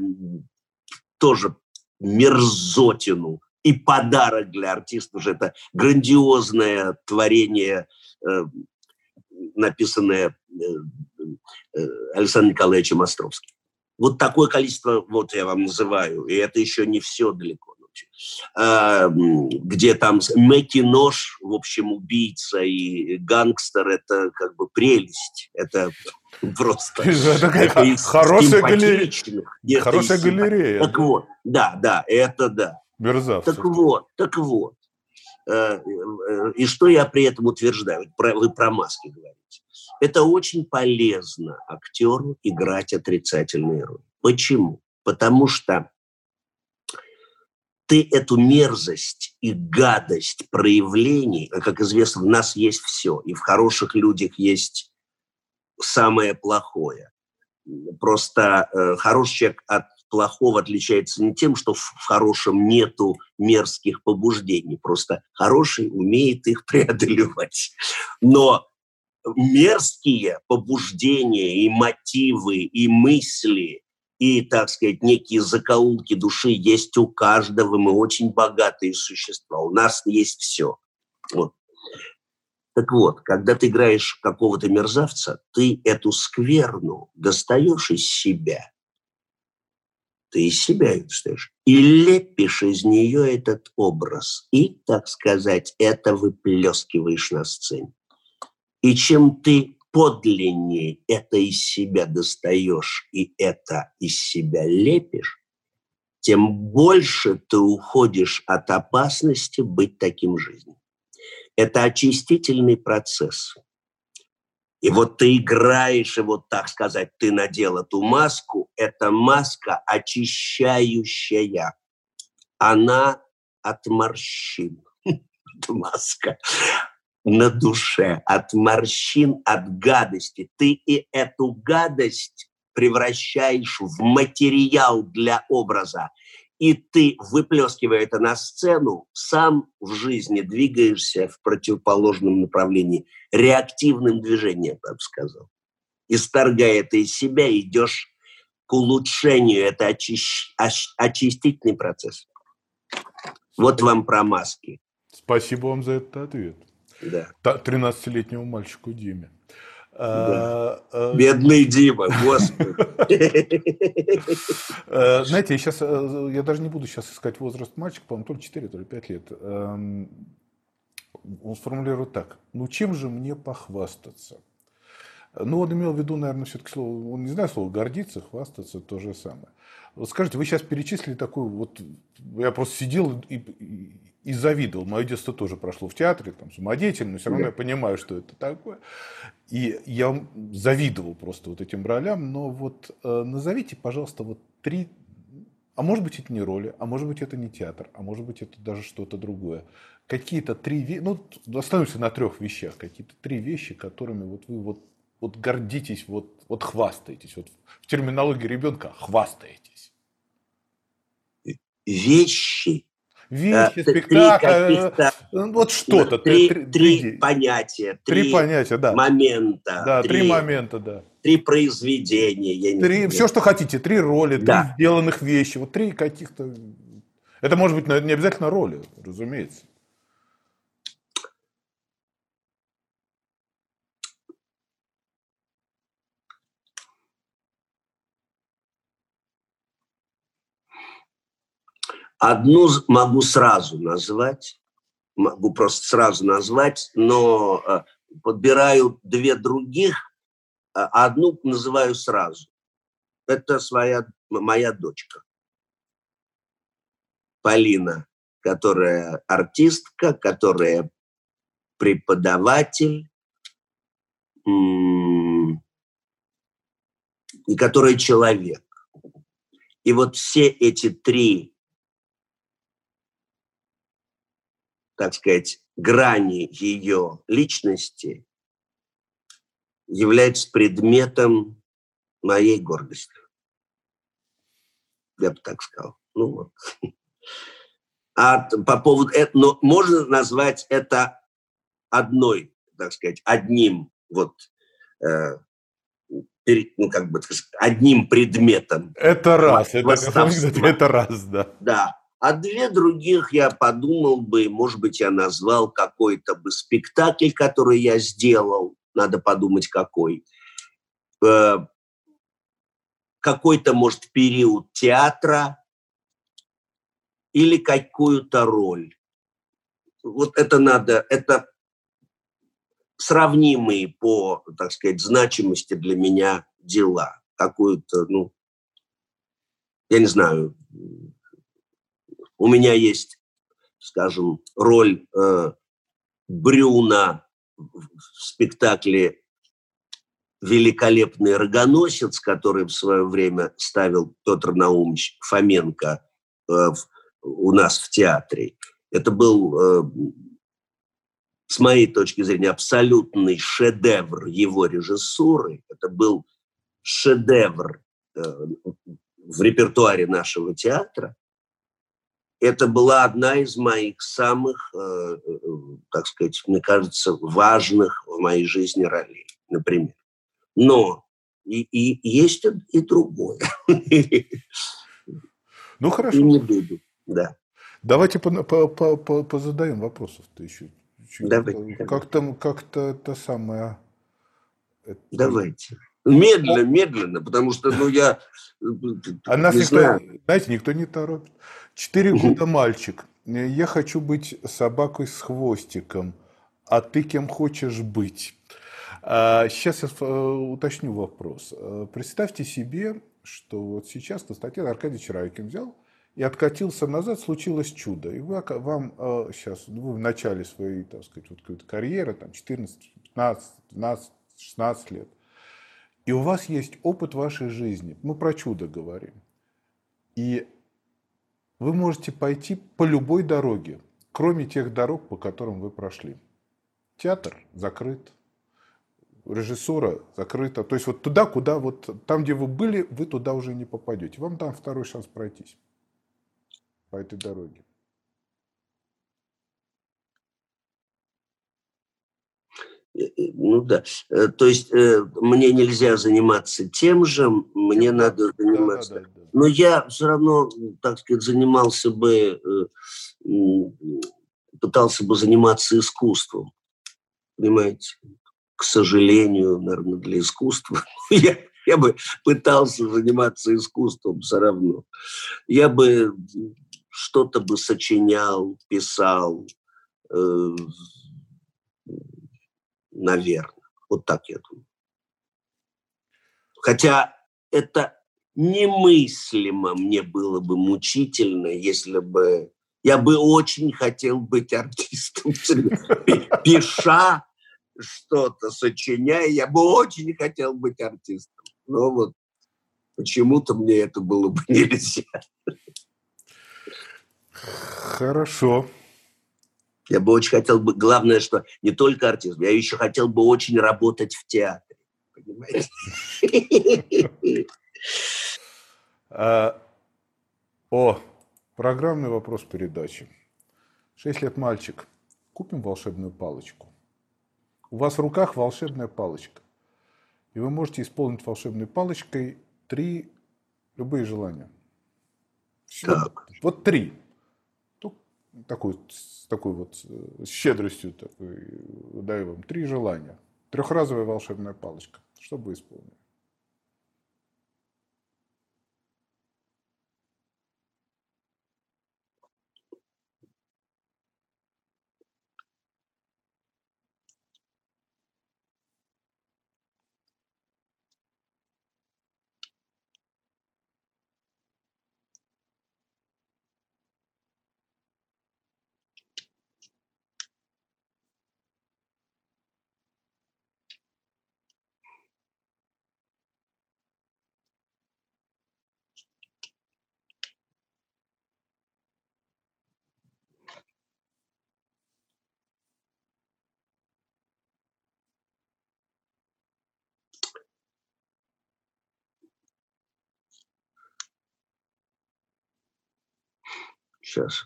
тоже мерзотину и подарок для артистов. Это грандиозное творение, э, написанное э, э, Александром Николаевичем Островским. Вот такое количество, вот я вам называю, и это еще не все далеко. А, где там Мэки Нож, в общем, убийца и гангстер, это как бы прелесть. Это просто... Это хорошая галерея. Хорошая галерея. Так вот, да, да, это да. Мерзавцев. Так вот, так вот. Э, э, и что я при этом утверждаю? Вы про маски говорите. Это очень полезно актеру играть отрицательные роли. Почему? Потому что ты эту мерзость и гадость проявлений, а, как известно, в нас есть все, и в хороших людях есть самое плохое. Просто э, хороший человек от плохого отличается не тем, что в хорошем нету мерзких побуждений, просто хороший умеет их преодолевать. Но мерзкие побуждения и мотивы, и мысли, и, так сказать, некие закоулки души есть у каждого. Мы очень богатые существа. У нас есть все. Вот. Так вот, когда ты играешь какого-то мерзавца, ты эту скверну достаешь из себя. Ты из себя ее достаешь. И лепишь из нее этот образ. И, так сказать, это выплескиваешь на сцене. И чем ты подлиннее это из себя достаешь и это из себя лепишь, тем больше ты уходишь от опасности быть таким жизнью. Это очистительный процесс. И вот ты играешь, и вот так сказать, ты надел эту маску, эта маска очищающая. Она от морщин. маска на душе от морщин, от гадости. Ты и эту гадость превращаешь в материал для образа. И ты, выплескивая это на сцену, сам в жизни двигаешься в противоположном направлении, реактивным движением, я бы сказал. Исторгая это из себя, идешь к улучшению, это очищ... очистительный процесс. Вот вам про маски. Спасибо вам за этот ответ. Да. 13-летнему мальчику Диме. Да. А, Бедный Дима, господи. Э, знаете, я сейчас, э, я даже не буду сейчас искать возраст мальчика, по-моему, то ли 4, то ли 5 лет. Эм, он сформулирует так. Ну, чем же мне похвастаться? Ну, он имел в виду, наверное, все-таки слово, он не знаю слово гордиться, хвастаться, то же самое. Вот скажите, вы сейчас перечислили такую вот, я просто сидел и, и, и завидовал. Мое детство тоже прошло в театре, там, самодеятельно, но все равно да. я понимаю, что это такое. И я завидовал просто вот этим ролям, но вот э, назовите, пожалуйста, вот три, а может быть это не роли, а может быть это не театр, а может быть это даже что-то другое. Какие-то три вещи, ну, остановимся на трех вещах, какие-то три вещи, которыми вот вы вот, вот гордитесь, вот, вот хвастаетесь, вот в терминологии ребенка хвастаетесь. Вещи, вещи, э, спектакль, э, вот что-то. Три, три, три понятия, три, три понятия, да. момента. Да, три, три момента, да. Три произведения. Я не три, знаю. все, что хотите, три роли, да. три сделанных вещи, вот три каких-то... Это может быть не обязательно роли, разумеется. Одну могу сразу назвать, могу просто сразу назвать, но э, подбираю две других, а одну называю сразу. Это своя, моя дочка. Полина, которая артистка, которая преподаватель, и которая человек. И вот все эти три так сказать, грани ее личности является предметом моей гордости. Я бы так сказал. Ну вот. А по поводу этого, но можно назвать это одной, так сказать, одним вот э, ну, как бы, одним предметом. Это раз, это, это раз, да. Да, а две других я подумал бы, может быть, я назвал какой-то бы спектакль, который я сделал, надо подумать, какой. Э, какой-то, может, период театра или какую-то роль. Вот это надо, это сравнимые по, так сказать, значимости для меня дела. Какую-то, ну, я не знаю, у меня есть, скажем, роль э, Брюна в спектакле «Великолепный рогоносец», который в свое время ставил Петр Наумович Фоменко э, в, у нас в театре. Это был, э, с моей точки зрения, абсолютный шедевр его режиссуры. Это был шедевр э, в репертуаре нашего театра это была одна из моих самых, э, э, так сказать, мне кажется, важных в моей жизни ролей, например. Но и, и есть и другое. Ну хорошо. И не буду, да. Давайте по, по, по, по, позадаем вопросов-то еще. Давайте. Как-то как это самое... Это... Давайте. Медленно, медленно, потому что, ну, я... А нас никто, знаете, никто не торопит. Четыре года мальчик. Я хочу быть собакой с хвостиком. А ты кем хочешь быть? Сейчас а, я э, уточню вопрос. Э, представьте себе, что вот сейчас Константин Аркадьевич Райкин взял и откатился назад, случилось чудо. И вы, вам сейчас, э, вы в начале своей, так сказать, вот карьеры, там 14, 15, 15, 16 лет, и у вас есть опыт вашей жизни. Мы про чудо говорим. И вы можете пойти по любой дороге, кроме тех дорог, по которым вы прошли. Театр закрыт, режиссура закрыта. То есть вот туда, куда вот там, где вы были, вы туда уже не попадете. Вам там второй шанс пройтись. по этой дороге? Э, э, ну да. Э, то есть мне нельзя заниматься тем же, мне надо заниматься. Да, да, да, да. Но я все равно, так сказать, занимался бы, пытался бы заниматься искусством. Понимаете? К сожалению, наверное, для искусства. Я, я бы пытался заниматься искусством все равно. Я бы что-то бы сочинял, писал, наверное. Вот так я думаю. Хотя это немыслимо мне было бы мучительно, если бы... Я бы очень хотел быть артистом. Пиша что-то, сочиняя, я бы очень хотел быть артистом. Но вот почему-то мне это было бы нельзя. Хорошо. Я бы очень хотел бы, главное, что не только артист, я еще хотел бы очень работать в театре. Понимаете? А, о, программный вопрос передачи. Шесть лет мальчик. Купим волшебную палочку. У вас в руках волшебная палочка. И вы можете исполнить волшебной палочкой три любые желания. Так. Вот, вот три такой, с такой вот с щедростью такой, даю вам три желания. Трехразовая волшебная палочка. Что бы исполнили? Сейчас.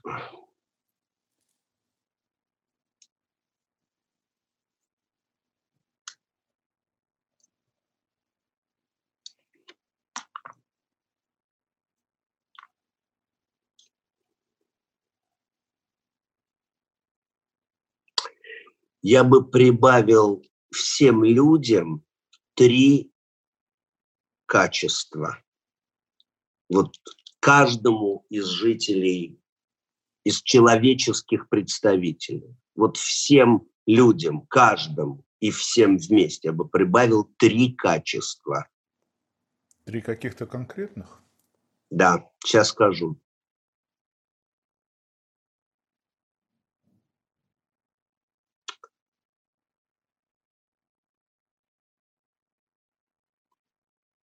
Я бы прибавил всем людям три качества. Вот каждому из жителей из человеческих представителей. Вот всем людям, каждому и всем вместе я бы прибавил три качества. Три каких-то конкретных? Да, сейчас скажу.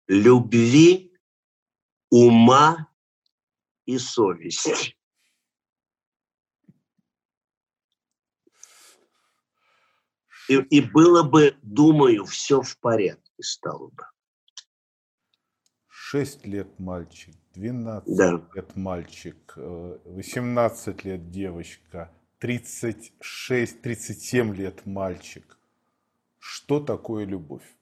Любви, ума и совести. И, и было бы, думаю, все в порядке стало бы. Шесть лет мальчик, 12 да. лет мальчик, 18 э, лет девочка, 36-37 лет мальчик. Что такое любовь?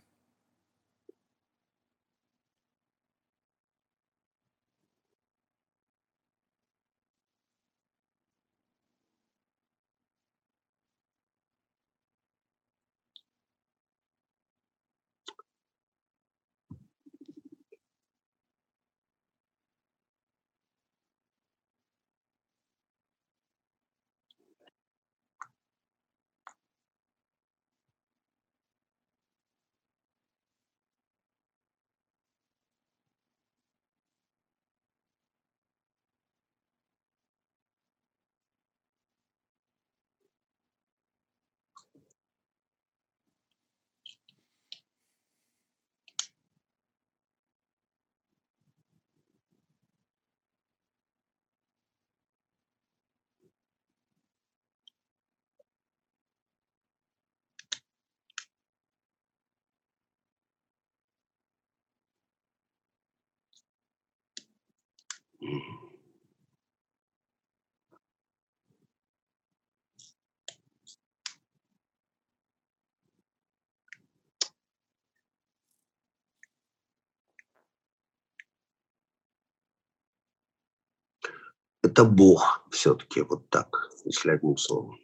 Это Бог все-таки, вот так, если одним словом.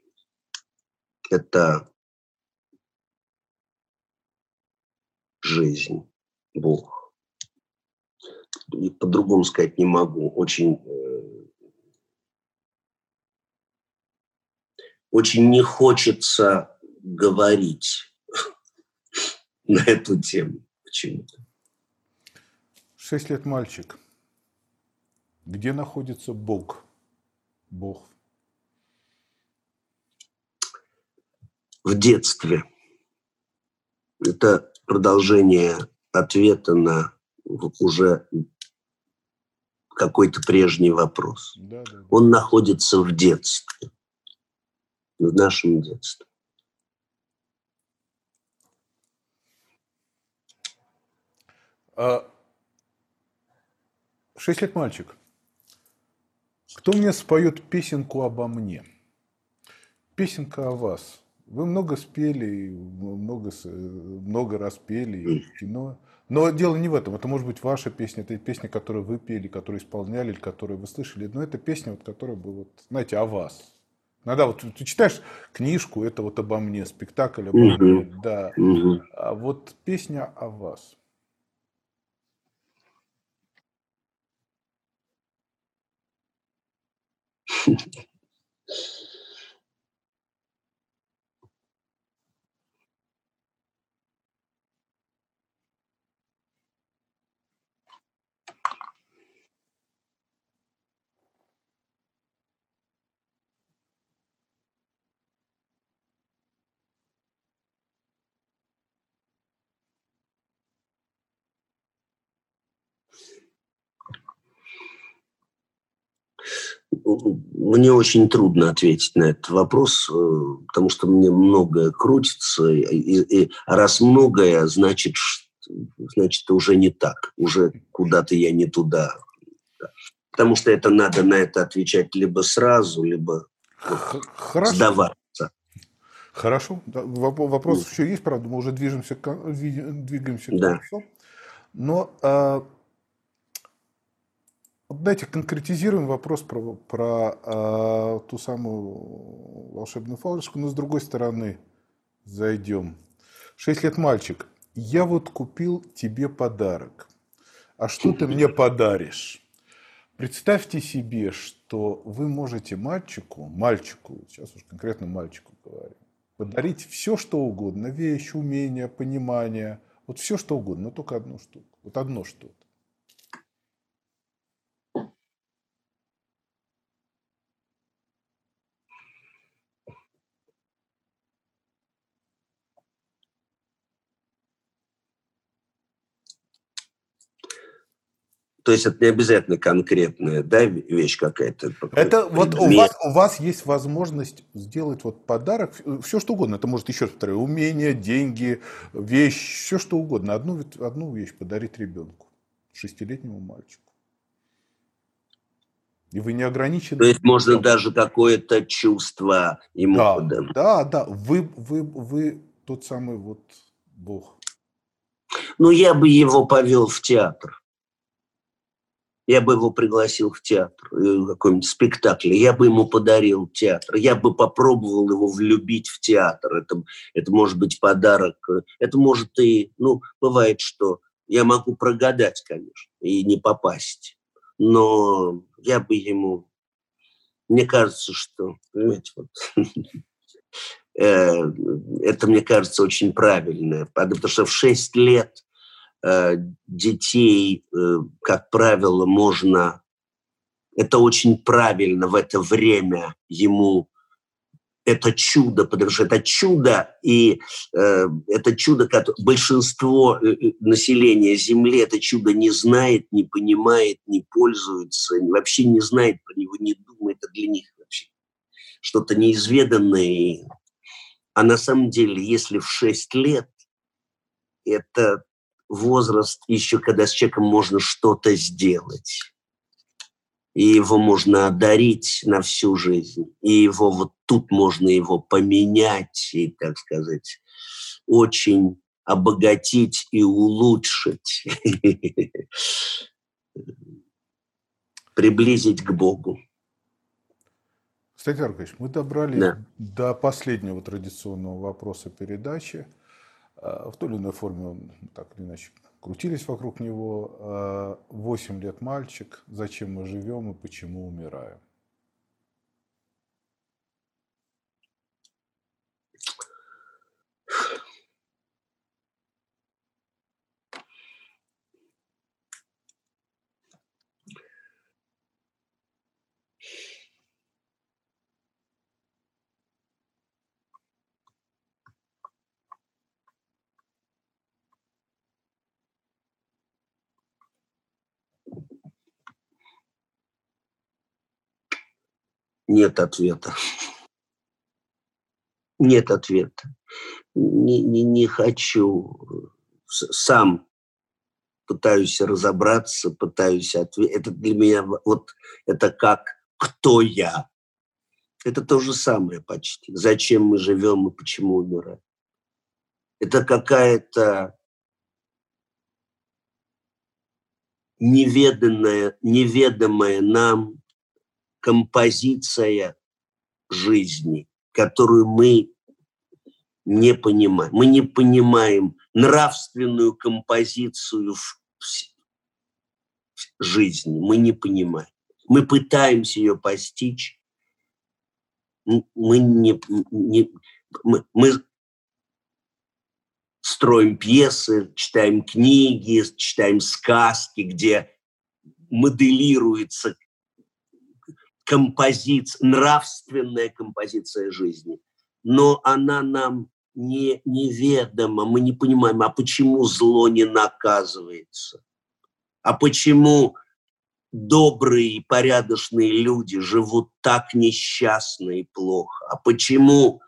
Это жизнь, Бог. И по-другому сказать не могу. Очень, э, очень не хочется говорить на эту тему почему-то. Шесть лет мальчик. Где находится Бог? Бог. В детстве. Это продолжение ответа на уже какой-то прежний вопрос. Да, да, да. Он находится в детстве, в нашем детстве. А, шесть лет мальчик. Кто мне споет песенку обо мне? Песенка о вас. Вы много спели, много, много раз пели в кино. Но дело не в этом. Это может быть ваша песня, это песня, которую вы пели, которую исполняли, или которую вы слышали. Но это песня, вот, которая была, вот, знаете, о вас. Иногда вот ты читаешь книжку, это вот обо мне, спектакль обо мне, да. А вот песня о вас. Мне очень трудно ответить на этот вопрос, э, потому что мне многое крутится, и, и, а раз многое, значит, значит, уже не так, уже куда-то я не туда. Потому что это надо на это отвечать либо сразу, либо Хорошо. сдаваться. Хорошо. Вопрос mm. еще есть, правда, мы уже движемся, двигаемся к да. концу. Но Давайте конкретизируем вопрос про, про э, ту самую волшебную фалочку, но с другой стороны зайдем. Шесть лет мальчик. Я вот купил тебе подарок. А что ты мне подаришь? Представьте себе, что вы можете мальчику, мальчику, сейчас уж конкретно мальчику говорю, подарить все, что угодно, вещь, умение, понимание, вот все, что угодно, но только одну штуку, вот одно что-то. То есть это не обязательно конкретная да, вещь какая-то. Это вот у вас, у вас есть возможность сделать вот подарок, все что угодно. Это может еще раз умение, деньги, вещь, все что угодно. Одну, одну вещь подарить ребенку, шестилетнему мальчику. И вы не ограничены. То есть можно даже какое-то чувство ему да, подать. Да, да. Вы, вы, вы тот самый вот Бог. Ну, я бы его повел в театр я бы его пригласил в театр, э, какой-нибудь спектакль, я бы ему подарил театр, я бы попробовал его влюбить в театр. Это, это может быть подарок, это может и, ну, бывает, что я могу прогадать, конечно, и не попасть, но я бы ему, мне кажется, что, понимаете, вот, э, это, мне кажется, очень правильно, потому что в 6 лет Э, детей, э, как правило, можно... Это очень правильно в это время ему это чудо, потому что это чудо, и э, это чудо, как большинство э, населения Земли это чудо не знает, не понимает, не пользуется, вообще не знает про него, не думает, это для них вообще что-то неизведанное. А на самом деле, если в 6 лет, это возраст еще, когда с человеком можно что-то сделать. И его можно одарить на всю жизнь. И его вот тут можно его поменять и, так сказать, очень обогатить и улучшить. Приблизить к Богу. Кстати, Аркадьевич, мы добрались да. до последнего традиционного вопроса передачи. А, в той или иной форме он так или иначе крутились вокруг него. 8 а, лет мальчик, зачем мы живем и почему умираем? Нет ответа. Нет ответа. Не, не, не хочу. Сам пытаюсь разобраться, пытаюсь ответить. Это для меня вот это как кто я. Это то же самое почти. Зачем мы живем и почему умираем. Это какая-то неведанная, неведомая нам композиция жизни, которую мы не понимаем. Мы не понимаем нравственную композицию в жизни. Мы не понимаем. Мы пытаемся ее постичь. Мы не, не мы, мы строим пьесы, читаем книги, читаем сказки, где моделируется композиция, нравственная композиция жизни. Но она нам не, неведома, мы не понимаем, а почему зло не наказывается? А почему добрые и порядочные люди живут так несчастно и плохо? А почему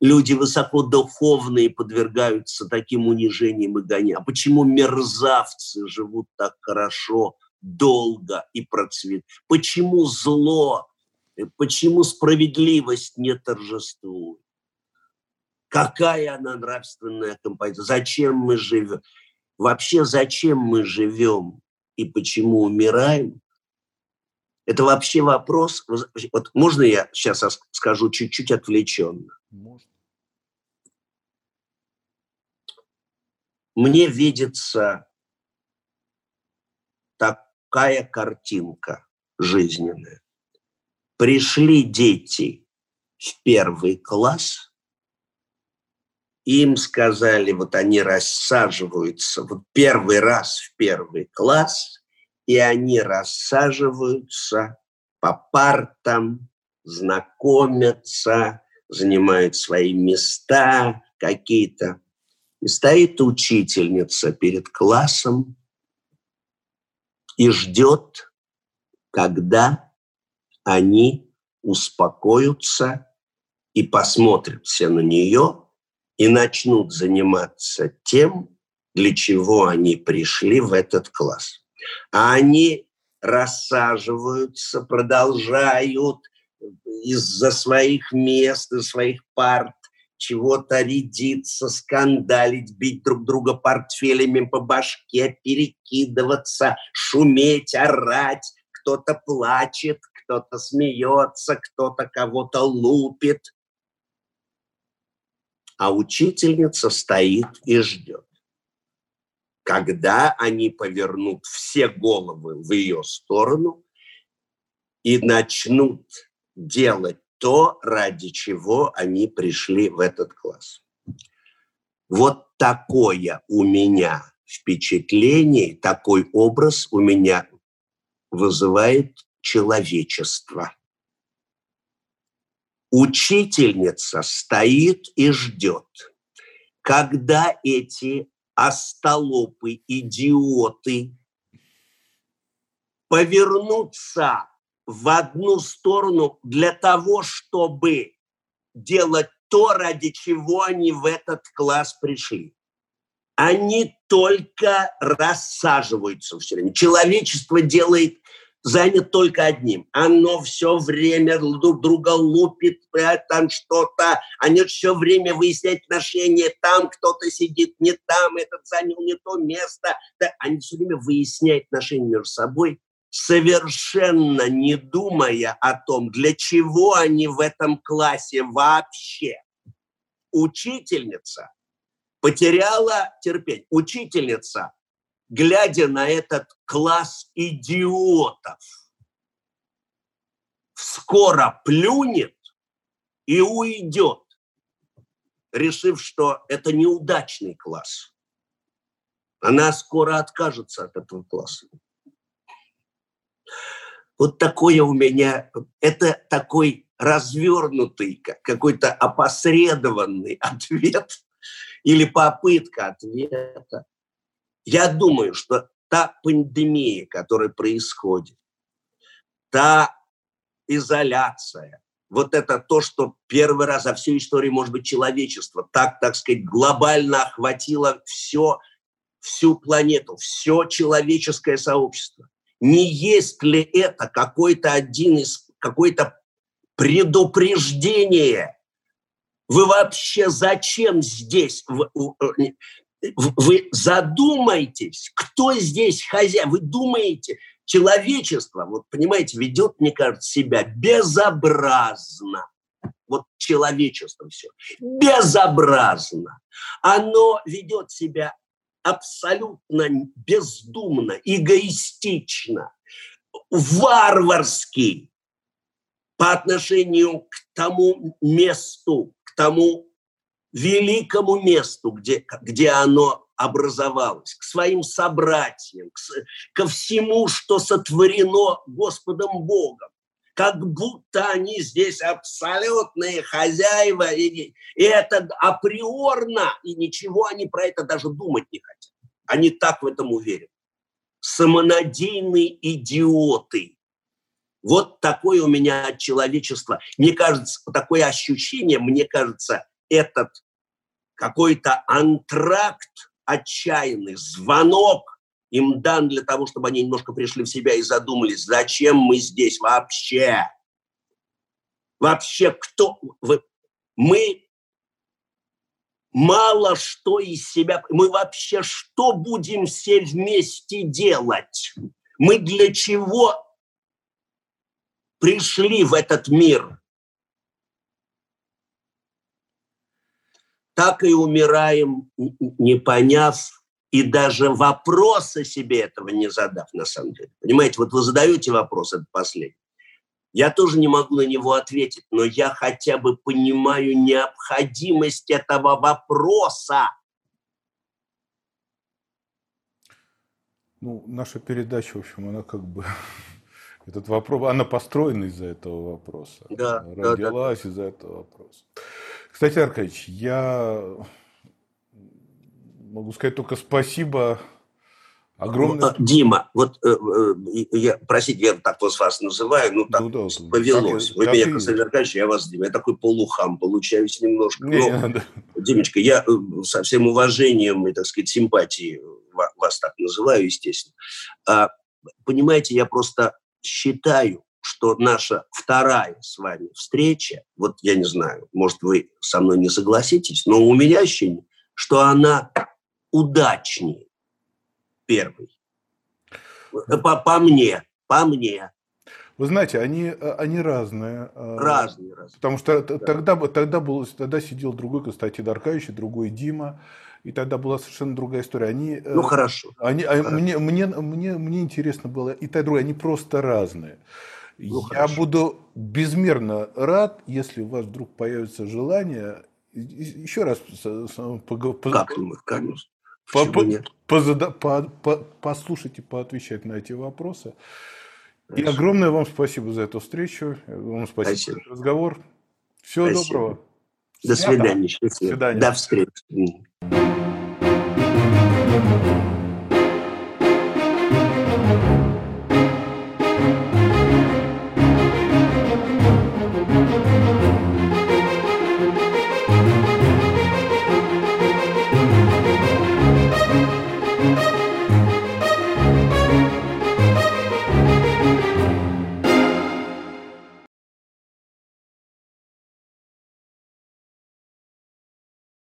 люди высокодуховные подвергаются таким унижениям и гонениям? А почему мерзавцы живут так хорошо – долго и процвет. Почему зло, э, почему справедливость не торжествует? Какая она нравственная композиция? Зачем мы живем? Вообще, зачем мы живем и почему умираем? Это вообще вопрос. Вот можно я сейчас скажу чуть-чуть отвлеченно? Можно. Мне видится так, какая картинка жизненная. Пришли дети в первый класс, им сказали, вот они рассаживаются, вот первый раз в первый класс, и они рассаживаются по партам, знакомятся, занимают свои места какие-то. И стоит учительница перед классом и ждет, когда они успокоятся и посмотрят все на нее и начнут заниматься тем, для чего они пришли в этот класс. А они рассаживаются, продолжают из-за своих мест, из своих парт чего-то рядиться, скандалить, бить друг друга портфелями по башке, перекидываться, шуметь, орать. Кто-то плачет, кто-то смеется, кто-то кого-то лупит. А учительница стоит и ждет. Когда они повернут все головы в ее сторону и начнут делать то, ради чего они пришли в этот класс. Вот такое у меня впечатление, такой образ у меня вызывает человечество. Учительница стоит и ждет, когда эти остолопы, идиоты повернутся в одну сторону для того, чтобы делать то, ради чего они в этот класс пришли. Они только рассаживаются все время. Человечество делает занят только одним. Оно все время друг друга лупит, там что-то. Они все время выясняют отношения. Там кто-то сидит не там, этот занял не то место. Да, они все время выясняют отношения между собой совершенно не думая о том, для чего они в этом классе вообще. Учительница потеряла терпение. Учительница, глядя на этот класс идиотов, скоро плюнет и уйдет, решив, что это неудачный класс. Она скоро откажется от этого класса. Вот такое у меня, это такой развернутый, какой-то опосредованный ответ или попытка ответа. Я думаю, что та пандемия, которая происходит, та изоляция, вот это то, что первый раз за всю историю, может быть, человечества так, так сказать, глобально охватило все, всю планету, все человеческое сообщество. Не есть ли это какой-то один из, какое-то предупреждение? Вы вообще зачем здесь? Вы, вы задумайтесь, кто здесь хозяин? Вы думаете, человечество, вот понимаете, ведет, мне кажется, себя безобразно. Вот человечество все. Безобразно. Оно ведет себя абсолютно бездумно, эгоистично, варварски по отношению к тому месту, к тому великому месту, где, где оно образовалось, к своим собратьям, к, ко всему, что сотворено Господом Богом. Как будто они здесь абсолютные хозяева, и, и это априорно, и ничего они про это даже думать не хотят. Они так в этом уверены. Самонадеянные идиоты. Вот такое у меня от человечества. Мне кажется, такое ощущение, мне кажется, этот какой-то антракт отчаянный, звонок им дан для того, чтобы они немножко пришли в себя и задумались, зачем мы здесь вообще? Вообще кто? Мы мало что из себя... Мы вообще что будем все вместе делать? Мы для чего пришли в этот мир? Так и умираем, не поняв и даже вопроса себе этого не задав, на самом деле. Понимаете, вот вы задаете вопрос, это последний. Я тоже не могу на него ответить, но я хотя бы понимаю необходимость этого вопроса. Ну, наша передача, в общем, она как бы этот вопрос, она построена из-за этого вопроса. Да, родилась да, да. из-за этого вопроса. Кстати, Аркадьевич, я могу сказать только спасибо Огромное... Ну, Дима, вот э, э, я, простите, я так вас вас называю, ну так ну, да, повелось. Так, Вы так меня, Константин Аркадьевич, я вас, Дима, я такой полухам получаюсь немножко. Не, Но, да. Димочка, я э, со всем уважением и, так сказать, симпатией вас так называю, естественно. А, понимаете, я просто считаю, что наша вторая с вами встреча, вот я не знаю, может, вы со мной не согласитесь, но у меня ощущение, что она удачнее первый. По, по мне, по мне. Вы знаете, они, они разные. Э, разные, разные. Потому что да. тогда, тогда, был, тогда сидел другой Константин Аркадьевич, другой Дима, и тогда была совершенно другая история. Они, э, ну, хорошо. Они, а, хорошо. Мне, мне, мне, мне интересно было и та, и другая, они просто разные. Ну, Я хорошо. буду безмерно рад, если у вас вдруг появится желание еще раз как, конечно. По, по, позада, по, по, послушать и поотвечать на эти вопросы. Хорошо. И огромное вам спасибо за эту встречу. Вам спасибо, спасибо. за разговор. Всего спасибо. доброго. До свидания. До свидания. До встречи.